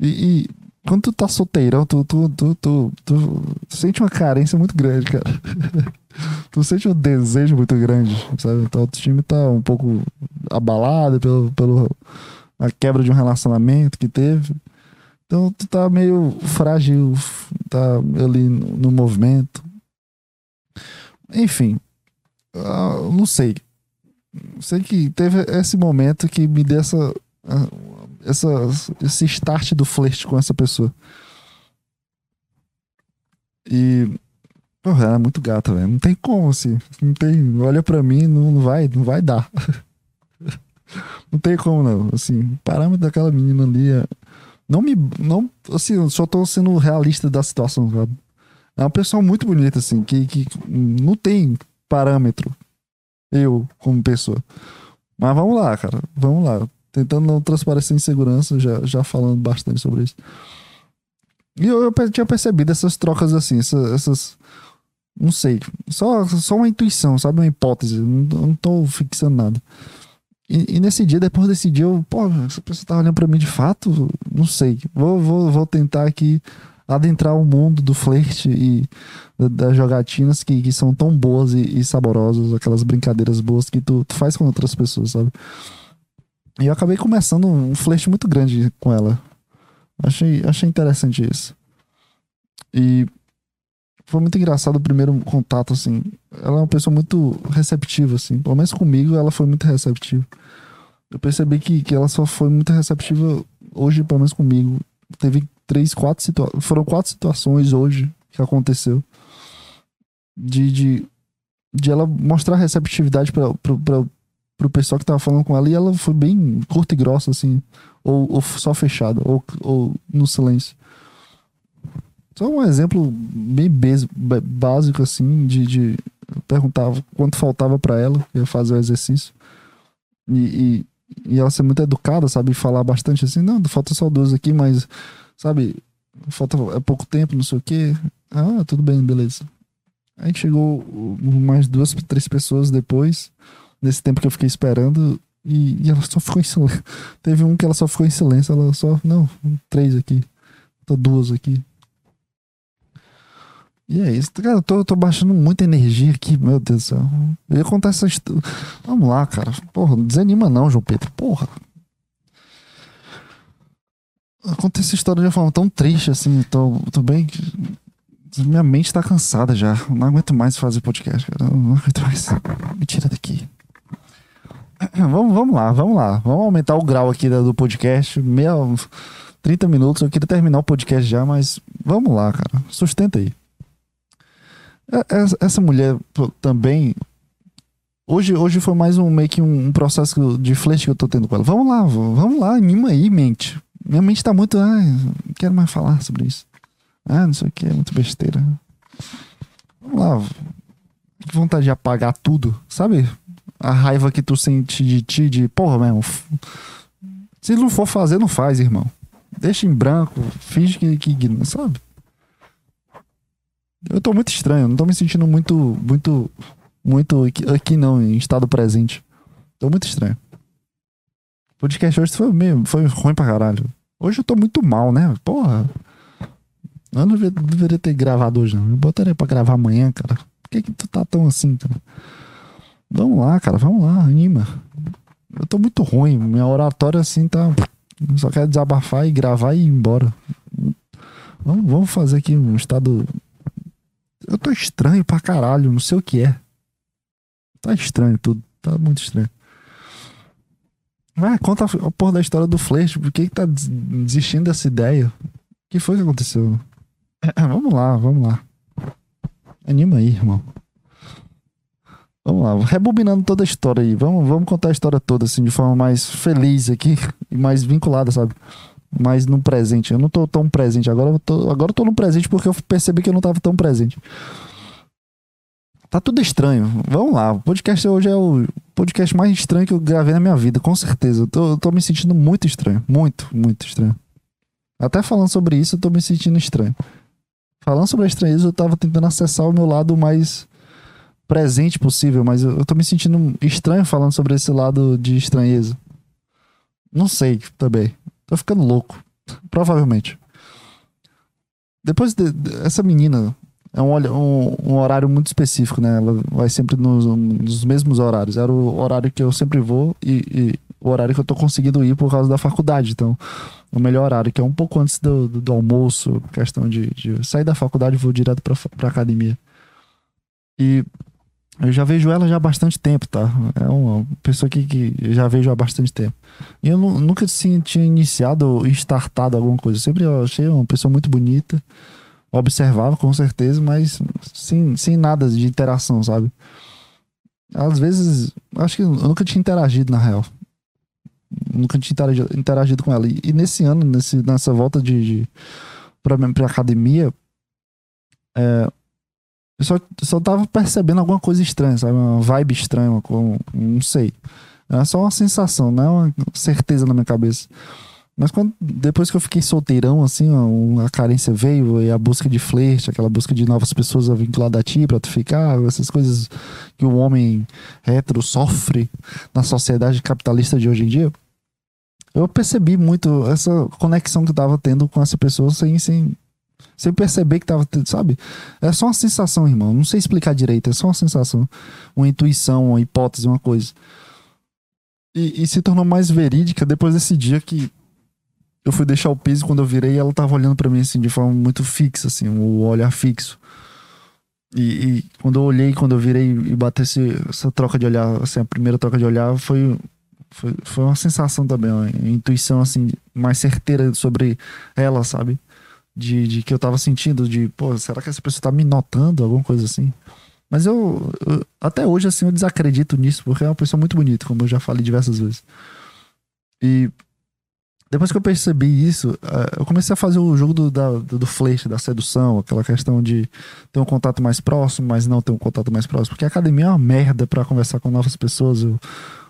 E, e quando tu tá solteirão, tu, tu, tu, tu, sente uma carência muito grande, cara. (laughs) tu sente um desejo muito grande, sabe? Então o time tá um pouco abalado pelo, pelo a quebra de um relacionamento que teve. Então tu tá meio frágil, tá ali no, no movimento. Enfim, uh, não sei. Sei que teve esse momento que me deu essa, essa, esse start do flerte com essa pessoa. E Porra, ela é muito gata, velho. Não tem como, assim. Não tem. Olha pra mim, não, não vai, não vai dar. (laughs) não tem como, não. Assim, o parâmetro daquela menina ali é... Não me. Não, assim, só tô sendo realista da situação, sabe? É uma pessoa muito bonita, assim, que, que não tem parâmetro. Eu, como pessoa. Mas vamos lá, cara. Vamos lá. Tentando não transparecer insegurança, já, já falando bastante sobre isso. E eu, eu tinha percebido essas trocas assim, essas, essas não sei. Só, só uma intuição, sabe? Uma hipótese. Não, não tô fixando nada. E, e, nesse dia, depois desse dia, eu, pô, essa pessoa tá olhando pra mim de fato? Não sei. Vou, vou, vou tentar aqui adentrar o mundo do flerte e das jogatinas que, que são tão boas e, e, saborosas, aquelas brincadeiras boas que tu, tu faz com outras pessoas, sabe? E eu acabei começando um flerte muito grande com ela. Achei, achei interessante isso. E foi muito engraçado o primeiro contato, assim. Ela é uma pessoa muito receptiva, assim. Pelo menos comigo, ela foi muito receptiva. Eu percebi que, que ela só foi muito receptiva hoje, pelo menos comigo. Teve três, quatro situações. Foram quatro situações hoje que aconteceu. De, de, de ela mostrar receptividade para pro pessoal que tava falando com ela e ela foi bem curta e grossa, assim. Ou, ou só fechada, ou, ou no silêncio. Só um exemplo bem básico, assim, de, de perguntava quanto faltava para ela, ia fazer o exercício. E, e, e, ela ser muito educada, sabe? Falar bastante assim, não, falta só duas aqui, mas, sabe, falta é pouco tempo, não sei o quê. Ah, tudo bem, beleza. Aí chegou mais duas, três pessoas depois nesse tempo que eu fiquei esperando. E, e ela só ficou em silêncio. (laughs) Teve um que ela só ficou em silêncio. Ela só. Não, três aqui. Tô duas aqui. E é isso. Cara, eu tô, tô baixando muita energia aqui, meu Deus do céu. Eu ia contar essa história. Vamos lá, cara. Porra, não desanima não, João Pedro. Porra. Conta essa história de uma forma tão triste assim. Tô, tô bem. Minha mente tá cansada já. Não aguento mais fazer podcast, cara. Não aguento mais. Me tira daqui. (clears throat) Vamos, vamos lá, vamos lá. Vamos aumentar o grau aqui do podcast. Meia, 30 minutos. Eu queria terminar o podcast já, mas vamos lá, cara. Sustenta aí. É, essa mulher também. Hoje, hoje foi mais um meio que um, processo de flerte que eu tô tendo com ela. Vamos lá, vamos lá, anima aí, mente. Minha mente tá muito. Ai, não quero mais falar sobre isso. Ah, não sei o que, é muito besteira. Vamos lá. Vontade de apagar tudo, sabe? A raiva que tu sente de ti, de porra, mesmo. Se não for fazer, não faz, irmão. Deixa em branco, finge que, que sabe? Eu tô muito estranho, não tô me sentindo muito, muito, muito aqui, aqui não, em estado presente. Tô muito estranho. O podcast hoje foi meio, foi ruim pra caralho. Hoje eu tô muito mal, né? Porra. Eu não deveria, deveria ter gravado hoje, não. Eu botaria pra gravar amanhã, cara. Por que que tu tá tão assim, cara? Vamos lá, cara, vamos lá, anima. Eu tô muito ruim, minha oratória assim tá. Só quero desabafar e gravar e ir embora. Vamos, vamos fazer aqui um estado. Eu tô estranho pra caralho, não sei o que é. Tá estranho tudo, tá muito estranho. Vai, conta a porra da história do Flash, por que, que tá desistindo dessa ideia? O que foi que aconteceu? (coughs) vamos lá, vamos lá. Anima aí, irmão. Vamos lá, rebobinando toda a história aí. Vamos, vamos contar a história toda, assim, de forma mais feliz aqui (laughs) e mais vinculada, sabe? Mais no presente. Eu não tô tão presente. Agora eu tô, agora eu tô no presente porque eu percebi que eu não tava tão presente. Tá tudo estranho. Vamos lá. O podcast hoje é o podcast mais estranho que eu gravei na minha vida, com certeza. Eu tô, eu tô me sentindo muito estranho. Muito, muito estranho. Até falando sobre isso, eu tô me sentindo estranho. Falando sobre a estranheza, eu tava tentando acessar o meu lado mais presente possível, mas eu, eu tô me sentindo estranho falando sobre esse lado de estranheza. Não sei também. Tô ficando louco. (laughs) Provavelmente. Depois de, de, essa menina é um, um, um, horário muito específico, né? Ela vai sempre nos, nos, mesmos horários. Era o horário que eu sempre vou e, e, o horário que eu tô conseguindo ir por causa da faculdade. Então, o melhor horário, que é um pouco antes do, do, do almoço, questão de, de, sair da faculdade e vou direto pra, pra academia. E eu já vejo ela já há bastante tempo, tá? É uma pessoa que, que já vejo há bastante tempo. E eu nunca assim, tinha iniciado ou startado alguma coisa. Eu sempre achei uma pessoa muito bonita. Observava, com certeza, mas sem, sem nada de interação, sabe? Às vezes, acho que eu nunca tinha interagido, na real. Nunca tinha interagido, interagido com ela. E, e, nesse ano, nesse, nessa volta de, de pra, pra academia, é, eu só, só tava percebendo alguma coisa estranha, sabe? Uma vibe estranha, uma, não sei. Era só uma sensação, não é uma certeza na minha cabeça. Mas quando, depois que eu fiquei solteirão, assim, ó, a carência veio e a busca de flerte, aquela busca de novas pessoas vinculadas a ti pra tu ficar, essas coisas que o homem hétero sofre na sociedade capitalista de hoje em dia. Eu percebi muito essa conexão que eu tava tendo com essa pessoa sem, sem, sem perceber que tava, sabe? É só uma sensação, irmão. Não sei explicar direito, é só uma sensação. Uma intuição, uma hipótese, uma coisa. E, e se tornou mais verídica depois desse dia que eu fui deixar o piso quando eu virei ela tava olhando para mim assim de forma muito fixa, assim, o olhar fixo. E, e, quando eu olhei, quando eu virei e batesse essa troca de olhar, assim, a primeira troca de olhar foi Foi, foi uma sensação também, uma intuição assim, mais certeira sobre ela, sabe? De, de que eu tava sentindo, de, pô, será que essa pessoa tá me notando? Alguma coisa assim. Mas eu, eu, até hoje, assim, eu desacredito nisso, porque é uma pessoa muito bonita, como eu já falei diversas vezes. E depois que eu percebi isso, eh, eu comecei a fazer o jogo do, da, do, flash, da sedução, aquela questão de ter um contato mais próximo, mas não ter um contato mais próximo. Porque a academia é uma merda para conversar com novas pessoas ou,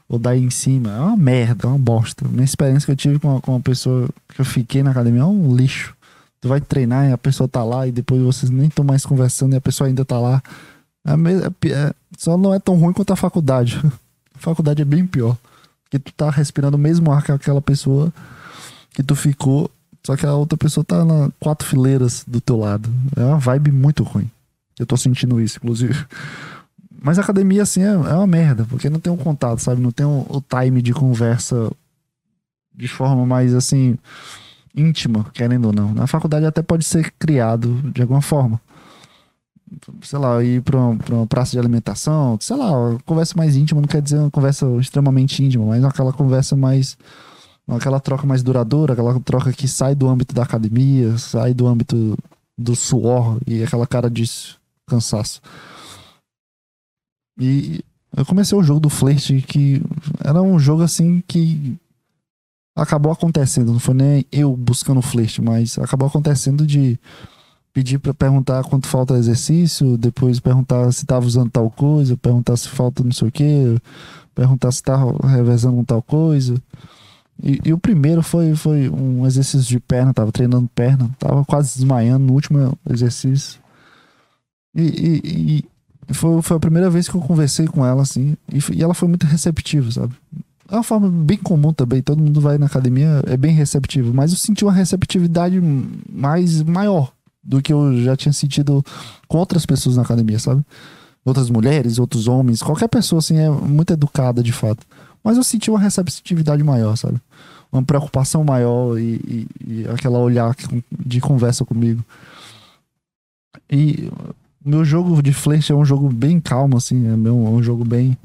ou dar em cima. É uma merda, é uma bosta. Minha experiência que eu tive com, com uma pessoa que eu fiquei na academia é um lixo. Tu vai treinar e a pessoa tá lá e depois vocês nem estão mais conversando e a pessoa ainda tá lá. É, é, é, só não é tão ruim quanto a faculdade. (laughs) A faculdade é bem pior. Porque tu tá respirando o mesmo ar que aquela pessoa que tu ficou, só que a outra pessoa tá na quatro fileiras do teu lado. É uma vibe muito ruim. Eu tô sentindo isso, inclusive. (laughs) Mas academia, assim, é, é uma merda, porque não tem um contato, sabe? Não tem o, o time de conversa de forma mais, assim, íntima, querendo ou não. Na faculdade até pode ser criado de alguma forma. Sei lá, ir pra uma, uma praça de alimentação, sei lá, conversa mais íntima não quer dizer uma conversa extremamente íntima, mas aquela conversa mais aquela troca mais duradoura, aquela troca que sai do âmbito da academia, sai do âmbito do suor e aquela cara de cansaço. E eu comecei o jogo do flerte que era um jogo assim que acabou acontecendo, não foi nem eu buscando flerte, mas acabou acontecendo de pedir para perguntar quanto falta exercício, depois perguntar se tava usando tal coisa, perguntar se falta não sei o que, perguntar se tá revezando tal coisa. E, e, o primeiro foi, foi um exercício de perna, tava treinando perna, tava quase desmaiando no último exercício. E, e, e foi, foi a primeira vez que eu conversei com ela, assim, e, e ela foi muito receptiva, sabe? É uma forma bem comum também, todo mundo vai na academia, é bem receptivo, mas eu senti uma receptividade mais maior do que eu já tinha sentido com outras pessoas na academia, sabe? Outras mulheres, outros homens, qualquer pessoa, assim, é muito educada de fato. Mas eu senti uma receptividade maior, sabe? Uma preocupação maior e, e, e aquela olhar de conversa comigo. E meu jogo de flash é um jogo bem calmo, assim. É, é um jogo bem.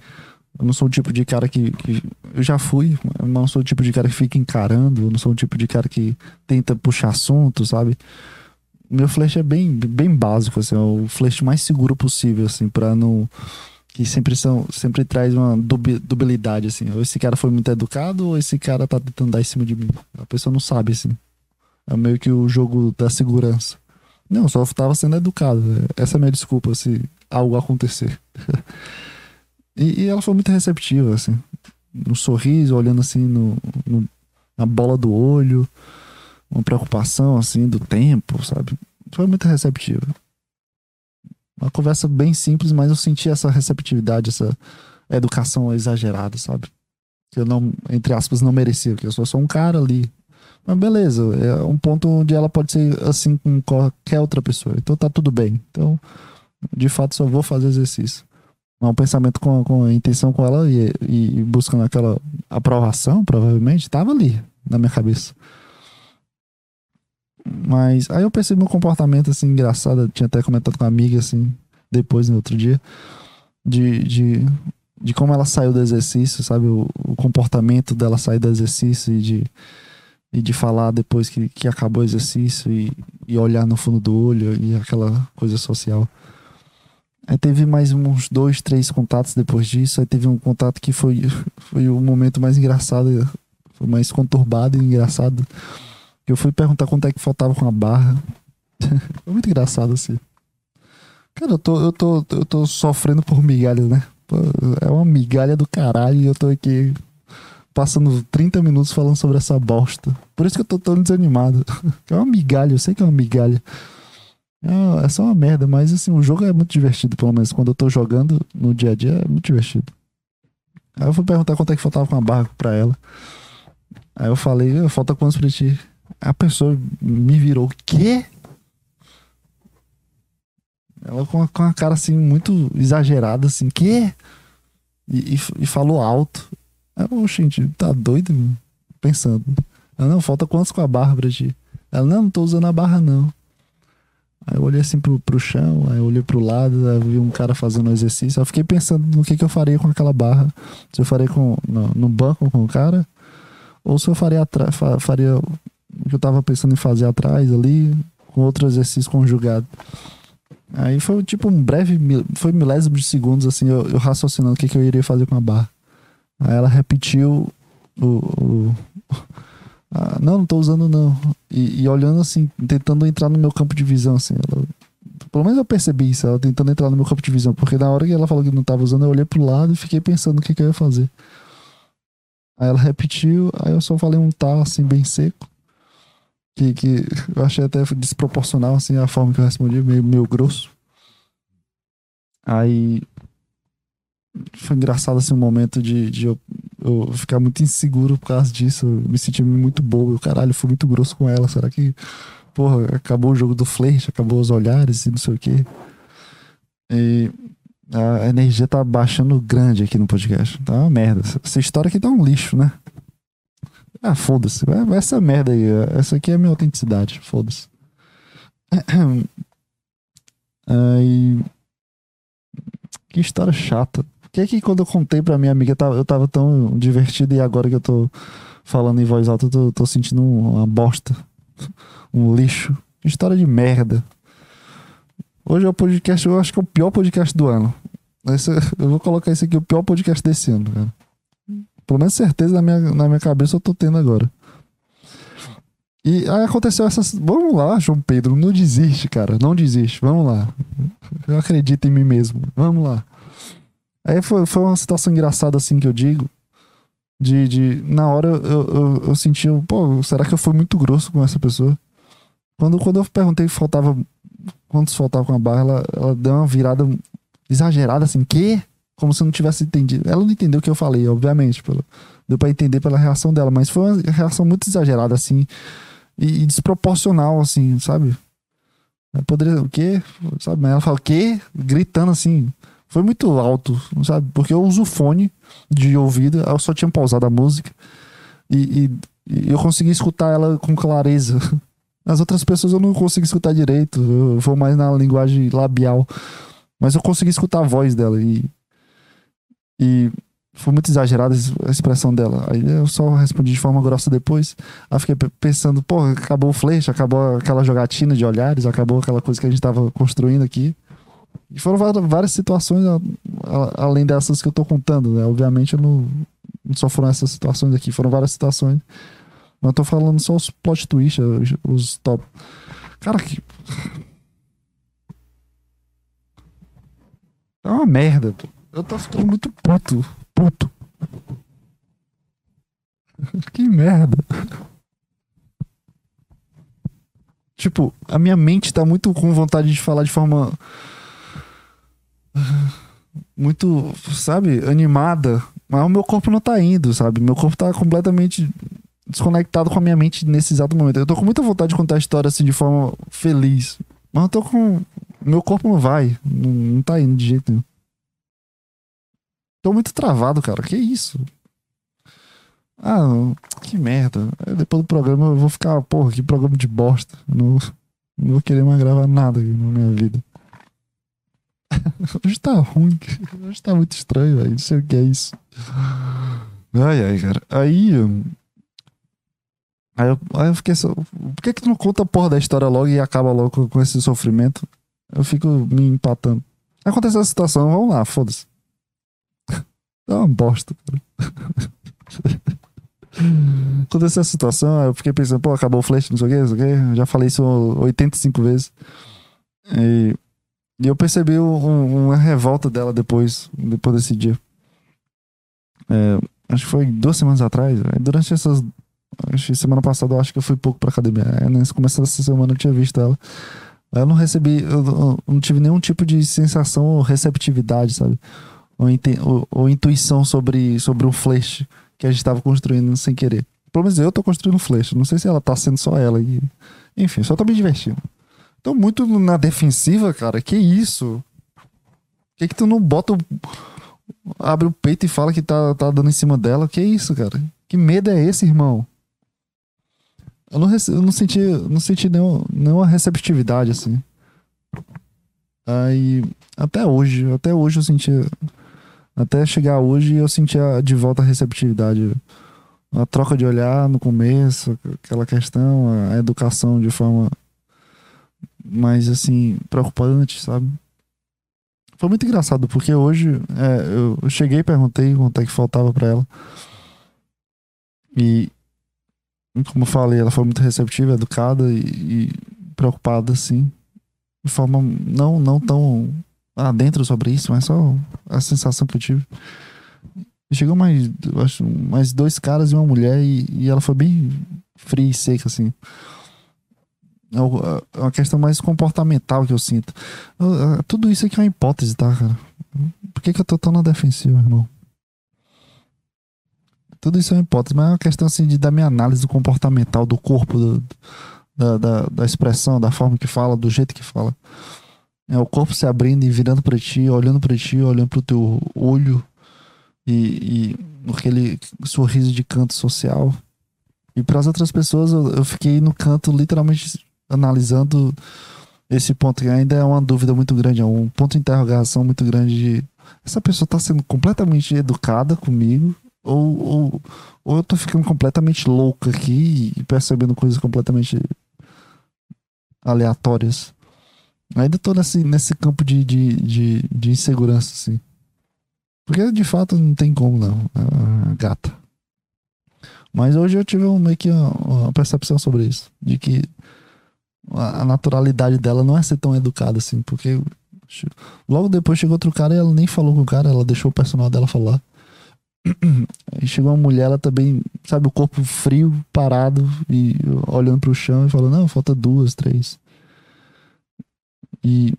Eu não sou o tipo de cara que, que. Eu já fui, eu não sou o tipo de cara que fica encarando. Eu não sou o tipo de cara que tenta puxar assunto, sabe? Meu flash é bem, bem básico, assim. É o flash mais seguro possível, assim, pra não que sempre são sempre traz uma dubilidade assim ou esse cara foi muito educado ou esse cara tá tentando dar em cima de mim a pessoa não sabe assim é meio que o jogo da segurança não só tava sendo educado essa é a minha desculpa se algo acontecer (laughs) e, e, ela foi muito receptiva assim no sorriso olhando assim no, no, na bola do olho uma preocupação assim do tempo sabe foi muito receptiva uma conversa bem simples, mas eu senti essa receptividade, essa educação exagerada, sabe? Que eu não, entre aspas, não merecia, porque eu sou só um cara ali. Mas beleza, é um ponto onde ela pode ser assim com qualquer outra pessoa. Então tá tudo bem. Então, de fato, só vou fazer exercício. Um pensamento com, com a intenção com ela e, e, buscando aquela aprovação, provavelmente, tava ali na minha cabeça. Mas aí eu percebi um comportamento assim engraçado. Eu tinha até comentado com uma amiga assim, depois no outro dia, de, de, de como ela saiu do exercício, sabe? O, o comportamento dela sair do exercício e de, e de falar depois que, que acabou o exercício e, e olhar no fundo do olho e aquela coisa social. Aí teve mais uns dois, três contatos depois disso. Aí teve um contato que foi, (laughs) foi o momento mais engraçado, foi mais conturbado e engraçado eu fui perguntar quanto é que faltava com a barra. (laughs) Foi muito engraçado assim. Cara, eu tô, eu tô, eu tô sofrendo por migalhas, né? É uma migalha do caralho e eu tô aqui passando 30 minutos falando sobre essa bosta. Por isso que eu tô tão desanimado. (laughs) É uma migalha, eu sei que é uma migalha. É, só uma merda, mas assim, o jogo é muito divertido, pelo menos quando eu tô jogando no dia a dia é muito divertido. Aí eu fui perguntar quanto é que faltava com a barra pra ela. Aí eu falei, falta quantos pra ti? A pessoa me virou, quê? Ela com a, com cara assim, muito exagerada, assim, quê? E, e, e falou alto. Eu, gente, tá doido? Pensando. Ela, não, falta quantos com a barra pra ti? Ela, não, não tô usando a barra, não. Aí eu olhei assim pro, pro chão, aí eu olhei pro lado, aí vi um cara fazendo um exercício. Eu fiquei pensando no que, que eu faria com aquela barra. Se eu faria com, no, no banco com o cara, ou se eu faria, faria o que eu tava pensando em fazer atrás ali, com outro exercício conjugado. Aí foi tipo um breve, foi milésimo de segundos assim, eu, eu raciocinando o que, que eu iria fazer com a barra. Aí ela repetiu o. o ah, não, não tô usando não. E, e, olhando assim, tentando entrar no meu campo de visão, assim. Ela, pelo menos eu percebi isso, ela tentando entrar no meu campo de visão. Porque na hora que ela falou que não tava usando, eu olhei pro lado e fiquei pensando o que, que eu ia fazer. Aí ela repetiu, aí eu só falei um tá assim, bem seco. Que, que eu achei até desproporcional, assim, a forma que eu respondi, meio, meio grosso. Aí foi engraçado assim um momento de, de eu, eu, ficar muito inseguro por causa disso. Eu me senti muito bobo. Eu, caralho, fui muito grosso com ela. Será que, porra, acabou o jogo do flerte, acabou os olhares e não sei o quê. E a energia tá baixando grande aqui no podcast. Tá uma merda. Essa história aqui tá um lixo, né? Ah, foda-se. Essa merda aí. Essa aqui é a minha autenticidade. Foda-se. (clears throat) Aí. Que história chata. Que que quando eu contei pra minha amiga eu tava tão divertido e agora que eu tô falando em voz alta eu tô, tô sentindo uma bosta. (laughs) Um lixo. História de merda. Hoje é o podcast, eu acho que é o pior podcast do ano. Esse, eu vou colocar esse aqui, o pior podcast desse ano, cara. Pelo menos certeza na minha, na minha cabeça eu tô tendo agora. E aí aconteceu essas. Vamos lá, João Pedro, não desiste, cara. Não desiste. Vamos lá. Eu acredito em mim mesmo. Vamos lá. Aí foi, foi uma situação engraçada, assim, que eu digo. De. de na hora eu, eu, eu senti, pô, será que eu fui muito grosso com essa pessoa? Quando, quando eu perguntei faltava. Quantos faltava com a barra, ela, ela deu uma virada exagerada, assim, que? Como se eu não tivesse entendido. Ela não entendeu o que eu falei, obviamente. Pelo, deu pra entender pela reação dela, mas foi uma reação muito exagerada, assim. E, e desproporcional, assim, sabe? Eu poderia. O quê? Sabe? Mas ela fala, o quê? Gritando assim. Foi muito alto, sabe? Porque eu uso fone de ouvido, eu só tinha pausado a música. E, e, e eu consegui escutar ela com clareza. (laughs) As outras pessoas eu não consigo escutar direito. Eu vou mais na linguagem labial. Mas eu consegui escutar a voz dela. E, e foi muito exagerada a expressão dela. Aí eu só respondi de forma grossa depois. Aí fiquei pensando, pô, acabou o flecha, acabou aquela jogatina de olhares, acabou aquela coisa que a gente tava construindo aqui. E foram várias situações além dessas que eu tô contando, né? Obviamente não, não só foram essas situações aqui, foram várias situações. Mas eu tô falando só os plot twists, os top. Cara, que. É uma merda, pô. Eu tô ficando muito puto. Puto. (laughs) que merda. Tipo, a minha mente tá muito com vontade de falar de forma (laughs) muito, sabe, animada. Mas o meu corpo não tá indo, sabe? Meu corpo tá completamente desconectado com a minha mente nesse exato momento. Eu tô com muita vontade de contar a história assim de forma feliz. Mas eu tô com. Meu corpo não vai. Não, não tá indo de jeito nenhum. Tô muito travado, cara. Que isso? Ah, que merda. Depois do programa eu vou ficar, porra, que programa de bosta. Não, não vou querer mais gravar nada na minha vida. (laughs) Hoje tá ruim. Hoje tá muito estranho, velho. Não sei o que é isso. Ai, ai, cara. Aí. Aí eu, aí eu fiquei só. Por que, que tu não conta a porra da história logo e acaba logo com, esse sofrimento? Eu fico me empatando. Aconteceu a situação, vamos lá, foda-se. É (laughs) uma bosta, cara. (laughs) Aconteceu a situação, eu fiquei pensando, pô, acabou o flash, não sei o que, não sei o que. Já falei isso 85 vezes. E e eu percebi um, uma revolta dela depois, depois desse dia. É, acho que foi duas semanas atrás. Durante essas. Semana passada eu acho que eu fui pouco pra academia. Aí, nesse começo dessa semana eu tinha visto ela. Eu não recebi. Eu, não tive nenhum tipo de sensação ou receptividade, sabe? Ou, ou, ou intuição sobre, sobre um flash que a gente tava construindo sem querer. Pelo menos eu tô construindo flash. Não sei se ela tá sendo só ela. E, enfim, só tô me divertindo. Tô muito na defensiva, cara. Que isso? Que que tu não bota o... Abre o peito e fala que tá, tá dando em cima dela? Que isso, cara? Que medo é esse, irmão? Eu não, eu não senti, não senti nenhum, nenhuma receptividade, assim. Aí, até hoje, até hoje eu sentia. Até chegar hoje eu sentia de volta a receptividade. A troca de olhar no começo, aquela questão, a educação de forma mais assim, preocupante, sabe? Foi muito engraçado, porque hoje é, eu cheguei e perguntei quanto é que faltava para ela. E, como eu falei, ela foi muito receptiva, educada e, e preocupada, assim. De forma não, não tão adentro sobre isso, mas só a sensação que eu tive. Chegou mais, acho, mais dois caras e uma mulher e, e ela foi bem fria e seca, assim. É, é uma questão mais comportamental que eu sinto. Tudo isso aqui é uma hipótese, tá, cara? Por que, que eu tô tão na defensiva, irmão? Tudo isso é uma hipótese, mas é uma questão assim de, da minha análise do comportamental do corpo, do, da, da, da, expressão, da forma que fala, do jeito que fala. É o corpo se abrindo e virando para ti, olhando para ti, olhando pro teu olho e, e aquele sorriso de canto social. E para as outras pessoas eu, eu fiquei no canto literalmente analisando esse ponto que ainda é uma dúvida muito grande, é um ponto de interrogação muito grande de essa pessoa está sendo completamente educada comigo ou, ou, ou eu tô ficando completamente louco aqui e percebendo coisas completamente aleatórias. Ainda tô nesse, nesse campo de, de, de, de insegurança, assim. Porque de fato não tem como, não. Gata. Mas hoje eu tive meio que uma, uma percepção sobre isso. De que a naturalidade dela não é ser tão educada assim. Porque logo depois chegou outro cara e ela nem falou com o cara, ela deixou o personal dela falar. (clears throat) Aí chegou uma mulher, ela também, sabe, o corpo frio, parado e olhando pro chão e falando: Não, falta duas, três. E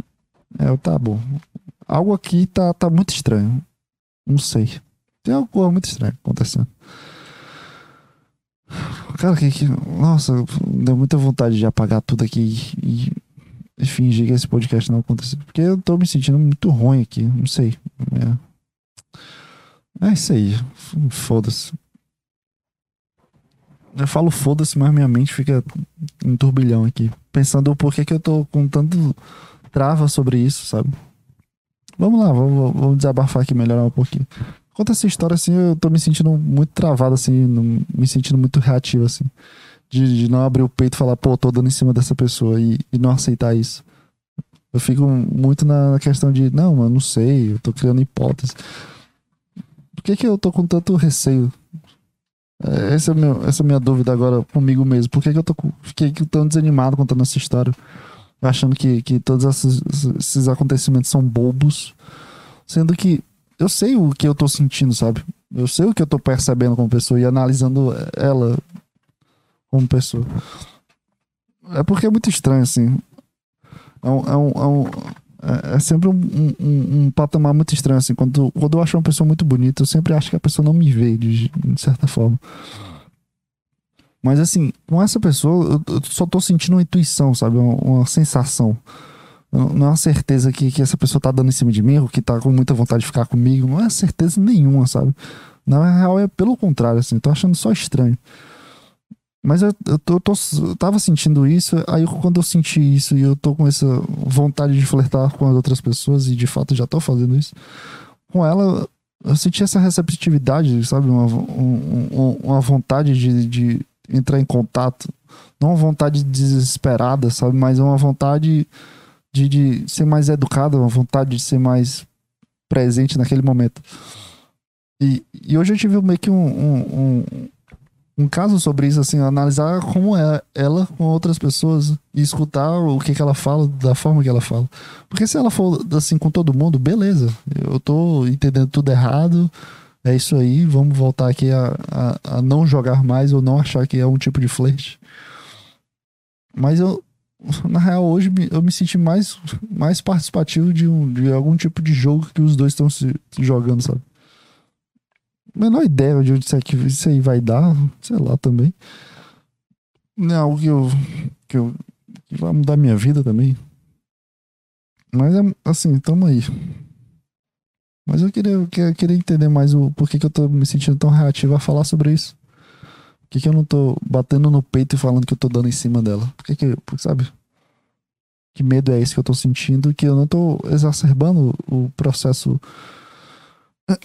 é, tá bom. Algo aqui tá, tá muito estranho. Não sei. Tem algo muito estranho acontecendo. Cara, que, que, nossa, deu muita vontade de apagar tudo aqui e, e fingir que esse podcast não aconteceu. Porque eu tô me sentindo muito ruim aqui. Não sei. É. É isso aí. Foda-se. Eu falo foda-se, mas minha mente fica em turbilhão aqui. Pensando por que, que eu tô com tanto trava sobre isso, sabe? Vamos lá, vamos, vamos desabafar aqui, melhorar um pouquinho. Conta essa história assim, eu tô me sentindo muito travado, assim, me sentindo muito reativo, assim. De, de, não abrir o peito e falar, pô, tô dando em cima dessa pessoa e, e não aceitar isso. Eu fico muito na questão de, não, mano, não sei, eu tô criando hipóteses. Por que, que eu tô com tanto receio? É, essa é, meu, essa é a minha dúvida agora comigo mesmo. Por que, que eu tô, fiquei tão desanimado contando essa história? Achando que, que todos esses, esses acontecimentos são bobos. Sendo que eu sei o que eu tô sentindo, sabe? Eu sei o que eu tô percebendo como pessoa e analisando ela como pessoa. É porque é muito estranho, assim. É um, é um, é um é, é sempre um, patamar muito estranho, assim. Quando, quando eu acho uma pessoa muito bonita, eu sempre acho que a pessoa não me vê, de, de certa forma. Mas, assim, com essa pessoa, eu, eu só tô sentindo uma intuição, sabe? Uma, uma sensação. Não é uma certeza que, que essa pessoa tá dando em cima de mim, ou que tá com muita vontade de ficar comigo. Não é certeza nenhuma, sabe? Na real, é pelo contrário, assim. Tô achando só estranho. Mas eu, eu, tô, eu, tô, eu tava sentindo isso, aí quando eu senti isso e eu tô com essa vontade de flertar com as outras pessoas, e de fato já tô fazendo isso, com ela eu senti essa receptividade, sabe? Uma, um, uma vontade de, de entrar em contato. Não uma vontade desesperada, sabe? Mas uma vontade de, de ser mais educada, uma vontade de ser mais presente naquele momento. E, e hoje eu tive meio que um, um, um caso sobre isso, assim, analisar como é ela com outras pessoas e escutar o que, que ela fala, da forma que ela fala. Porque se ela for assim com todo mundo, beleza, eu tô entendendo tudo errado, é isso aí, vamos voltar aqui a, a, a não jogar mais ou não achar que é um tipo de flerte. Mas eu, na real, hoje eu me senti mais, mais participativo de, um, de algum tipo de jogo que os dois estão se jogando, sabe? menor ideia de onde isso, aqui, isso aí vai dar, sei lá também. Não é algo que eu, que eu que vai mudar minha vida também. Mas é assim, tamo aí. Mas eu queria, eu queria entender mais o porquê que eu tô me sentindo tão reativo a falar sobre isso. Que, que eu não tô batendo no peito e falando que eu tô dando em cima dela? Por que que, sabe? que medo é esse que eu tô sentindo, que eu não tô exacerbando o processo (clears throat)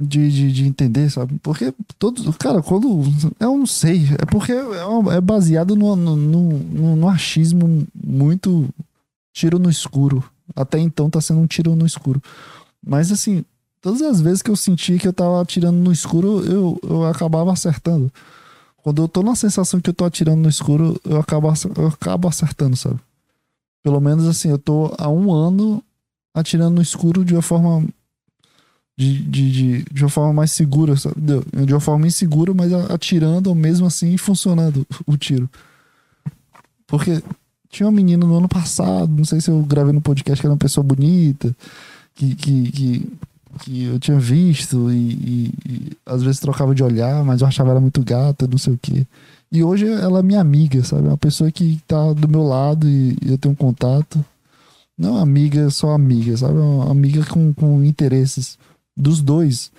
de, de, de entender, sabe? Porque todos. Cara, quando. Eu não sei. É porque é, é baseado no, no, no, no achismo muito tiro no escuro. Até então tá sendo um tiro no escuro. Mas assim, todas as vezes que eu senti que eu tava atirando no escuro, eu, eu acabava acertando. Quando eu tô na sensação que eu tô atirando no escuro, eu acabo, eu acabo acertando, sabe? Pelo menos assim, eu tô há um ano atirando no escuro de uma forma. De, de, de, de uma forma mais segura, sabe? De uma forma insegura, mas atirando mesmo assim funcionando o tiro. Porque tinha uma menina no ano passado, não sei se eu gravei no podcast que era uma pessoa bonita, que, que, que, que eu tinha visto e, e, e, às vezes trocava de olhar, mas eu achava ela muito gata, não sei o quê. E hoje ela é minha amiga, sabe? É uma pessoa que tá do meu lado e eu tenho contato. Não amiga, só amiga, sabe? É uma amiga com, com interesses dos dois.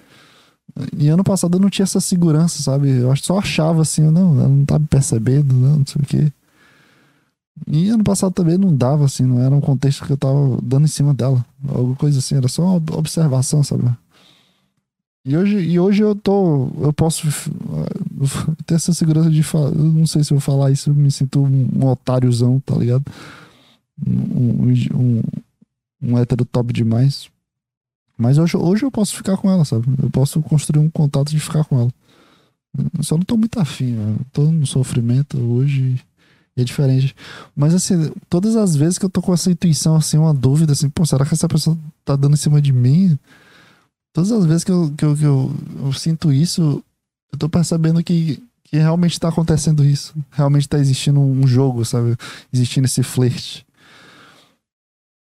E ano passado eu não tinha essa segurança, sabe? Eu só achava assim, não, ela não tá me percebendo, não, não sei o quê. E ano passado também não dava, assim, não era um contexto que eu tava dando em cima dela. Alguma coisa assim, era só uma observação, sabe? E hoje, e hoje eu tô. Eu posso (laughs) ter essa segurança de falar. Eu não sei se eu falar isso, eu me sinto um, um otáriozão, tá ligado? Um, um, um hétero top demais. Mas hoje, hoje eu posso ficar com ela, sabe? Eu posso construir um contato de ficar com ela. Eu só não tô muito afim, né? tô no sofrimento hoje é diferente. Mas assim, todas as vezes que eu tô com essa intuição, assim, uma dúvida, assim, pô, será que essa pessoa tá dando em cima de mim? Todas as vezes que eu, que eu, que eu, eu sinto isso, eu tô percebendo que, que realmente tá acontecendo isso. Realmente tá existindo um jogo, sabe? Existindo esse flerte.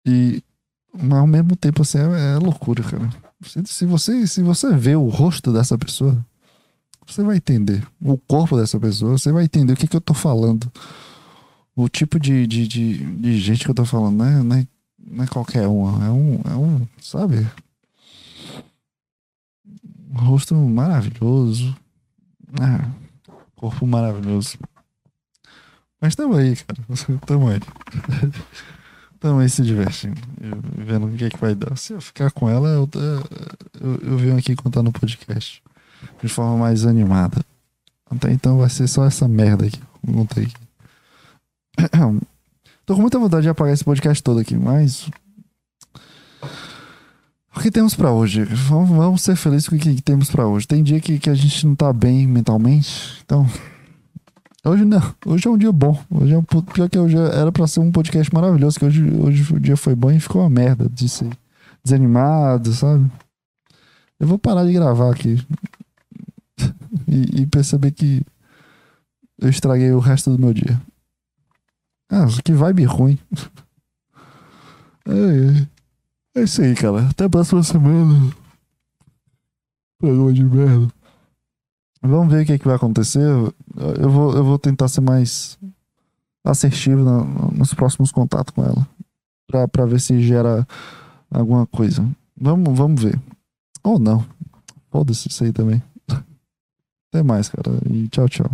E mas ao mesmo tempo, assim, é, é loucura, cara. Se, se, você, se você vê o rosto dessa pessoa, você vai entender. O corpo dessa pessoa, você vai entender o que, que eu tô falando. O tipo de, de, de, de gente que eu tô falando, né? Não é, não é qualquer uma. É um, é um, sabe? Um rosto maravilhoso. Ah, corpo maravilhoso. Mas tamo aí, cara. (laughs) Tamo aí. tamo aí se divertindo. Vendo o que, é que vai dar. Se eu ficar com ela, eu, eu, eu venho aqui contar no podcast. De forma mais animada. Até então vai ser só essa merda aqui. Montei aqui. (coughs) Tô com muita vontade de apagar esse podcast todo aqui, mas. O que temos para hoje? Vamos, vamos, ser felizes com o que temos para hoje. Tem dia que, que a gente não tá bem mentalmente, então. Hoje não. Hoje é um dia bom. Hoje é um, pior que hoje era para ser um podcast maravilhoso, que hoje, hoje o dia foi bom e ficou uma merda de ser desanimado, sabe? Eu vou parar de gravar aqui (laughs) e, e perceber que eu estraguei o resto do meu dia. Ah, que vibe ruim. É, é isso aí, cara. Até a próxima semana. Programa de merda. Vamos ver o que, é que vai acontecer. Eu vou, eu vou tentar ser mais assertivo nos próximos contatos com ela. Pra, pra ver se gera alguma coisa. Vamos, vamos ver. Ou não. Foda-se isso aí também. (laughs) Até mais, cara. E tchau, tchau.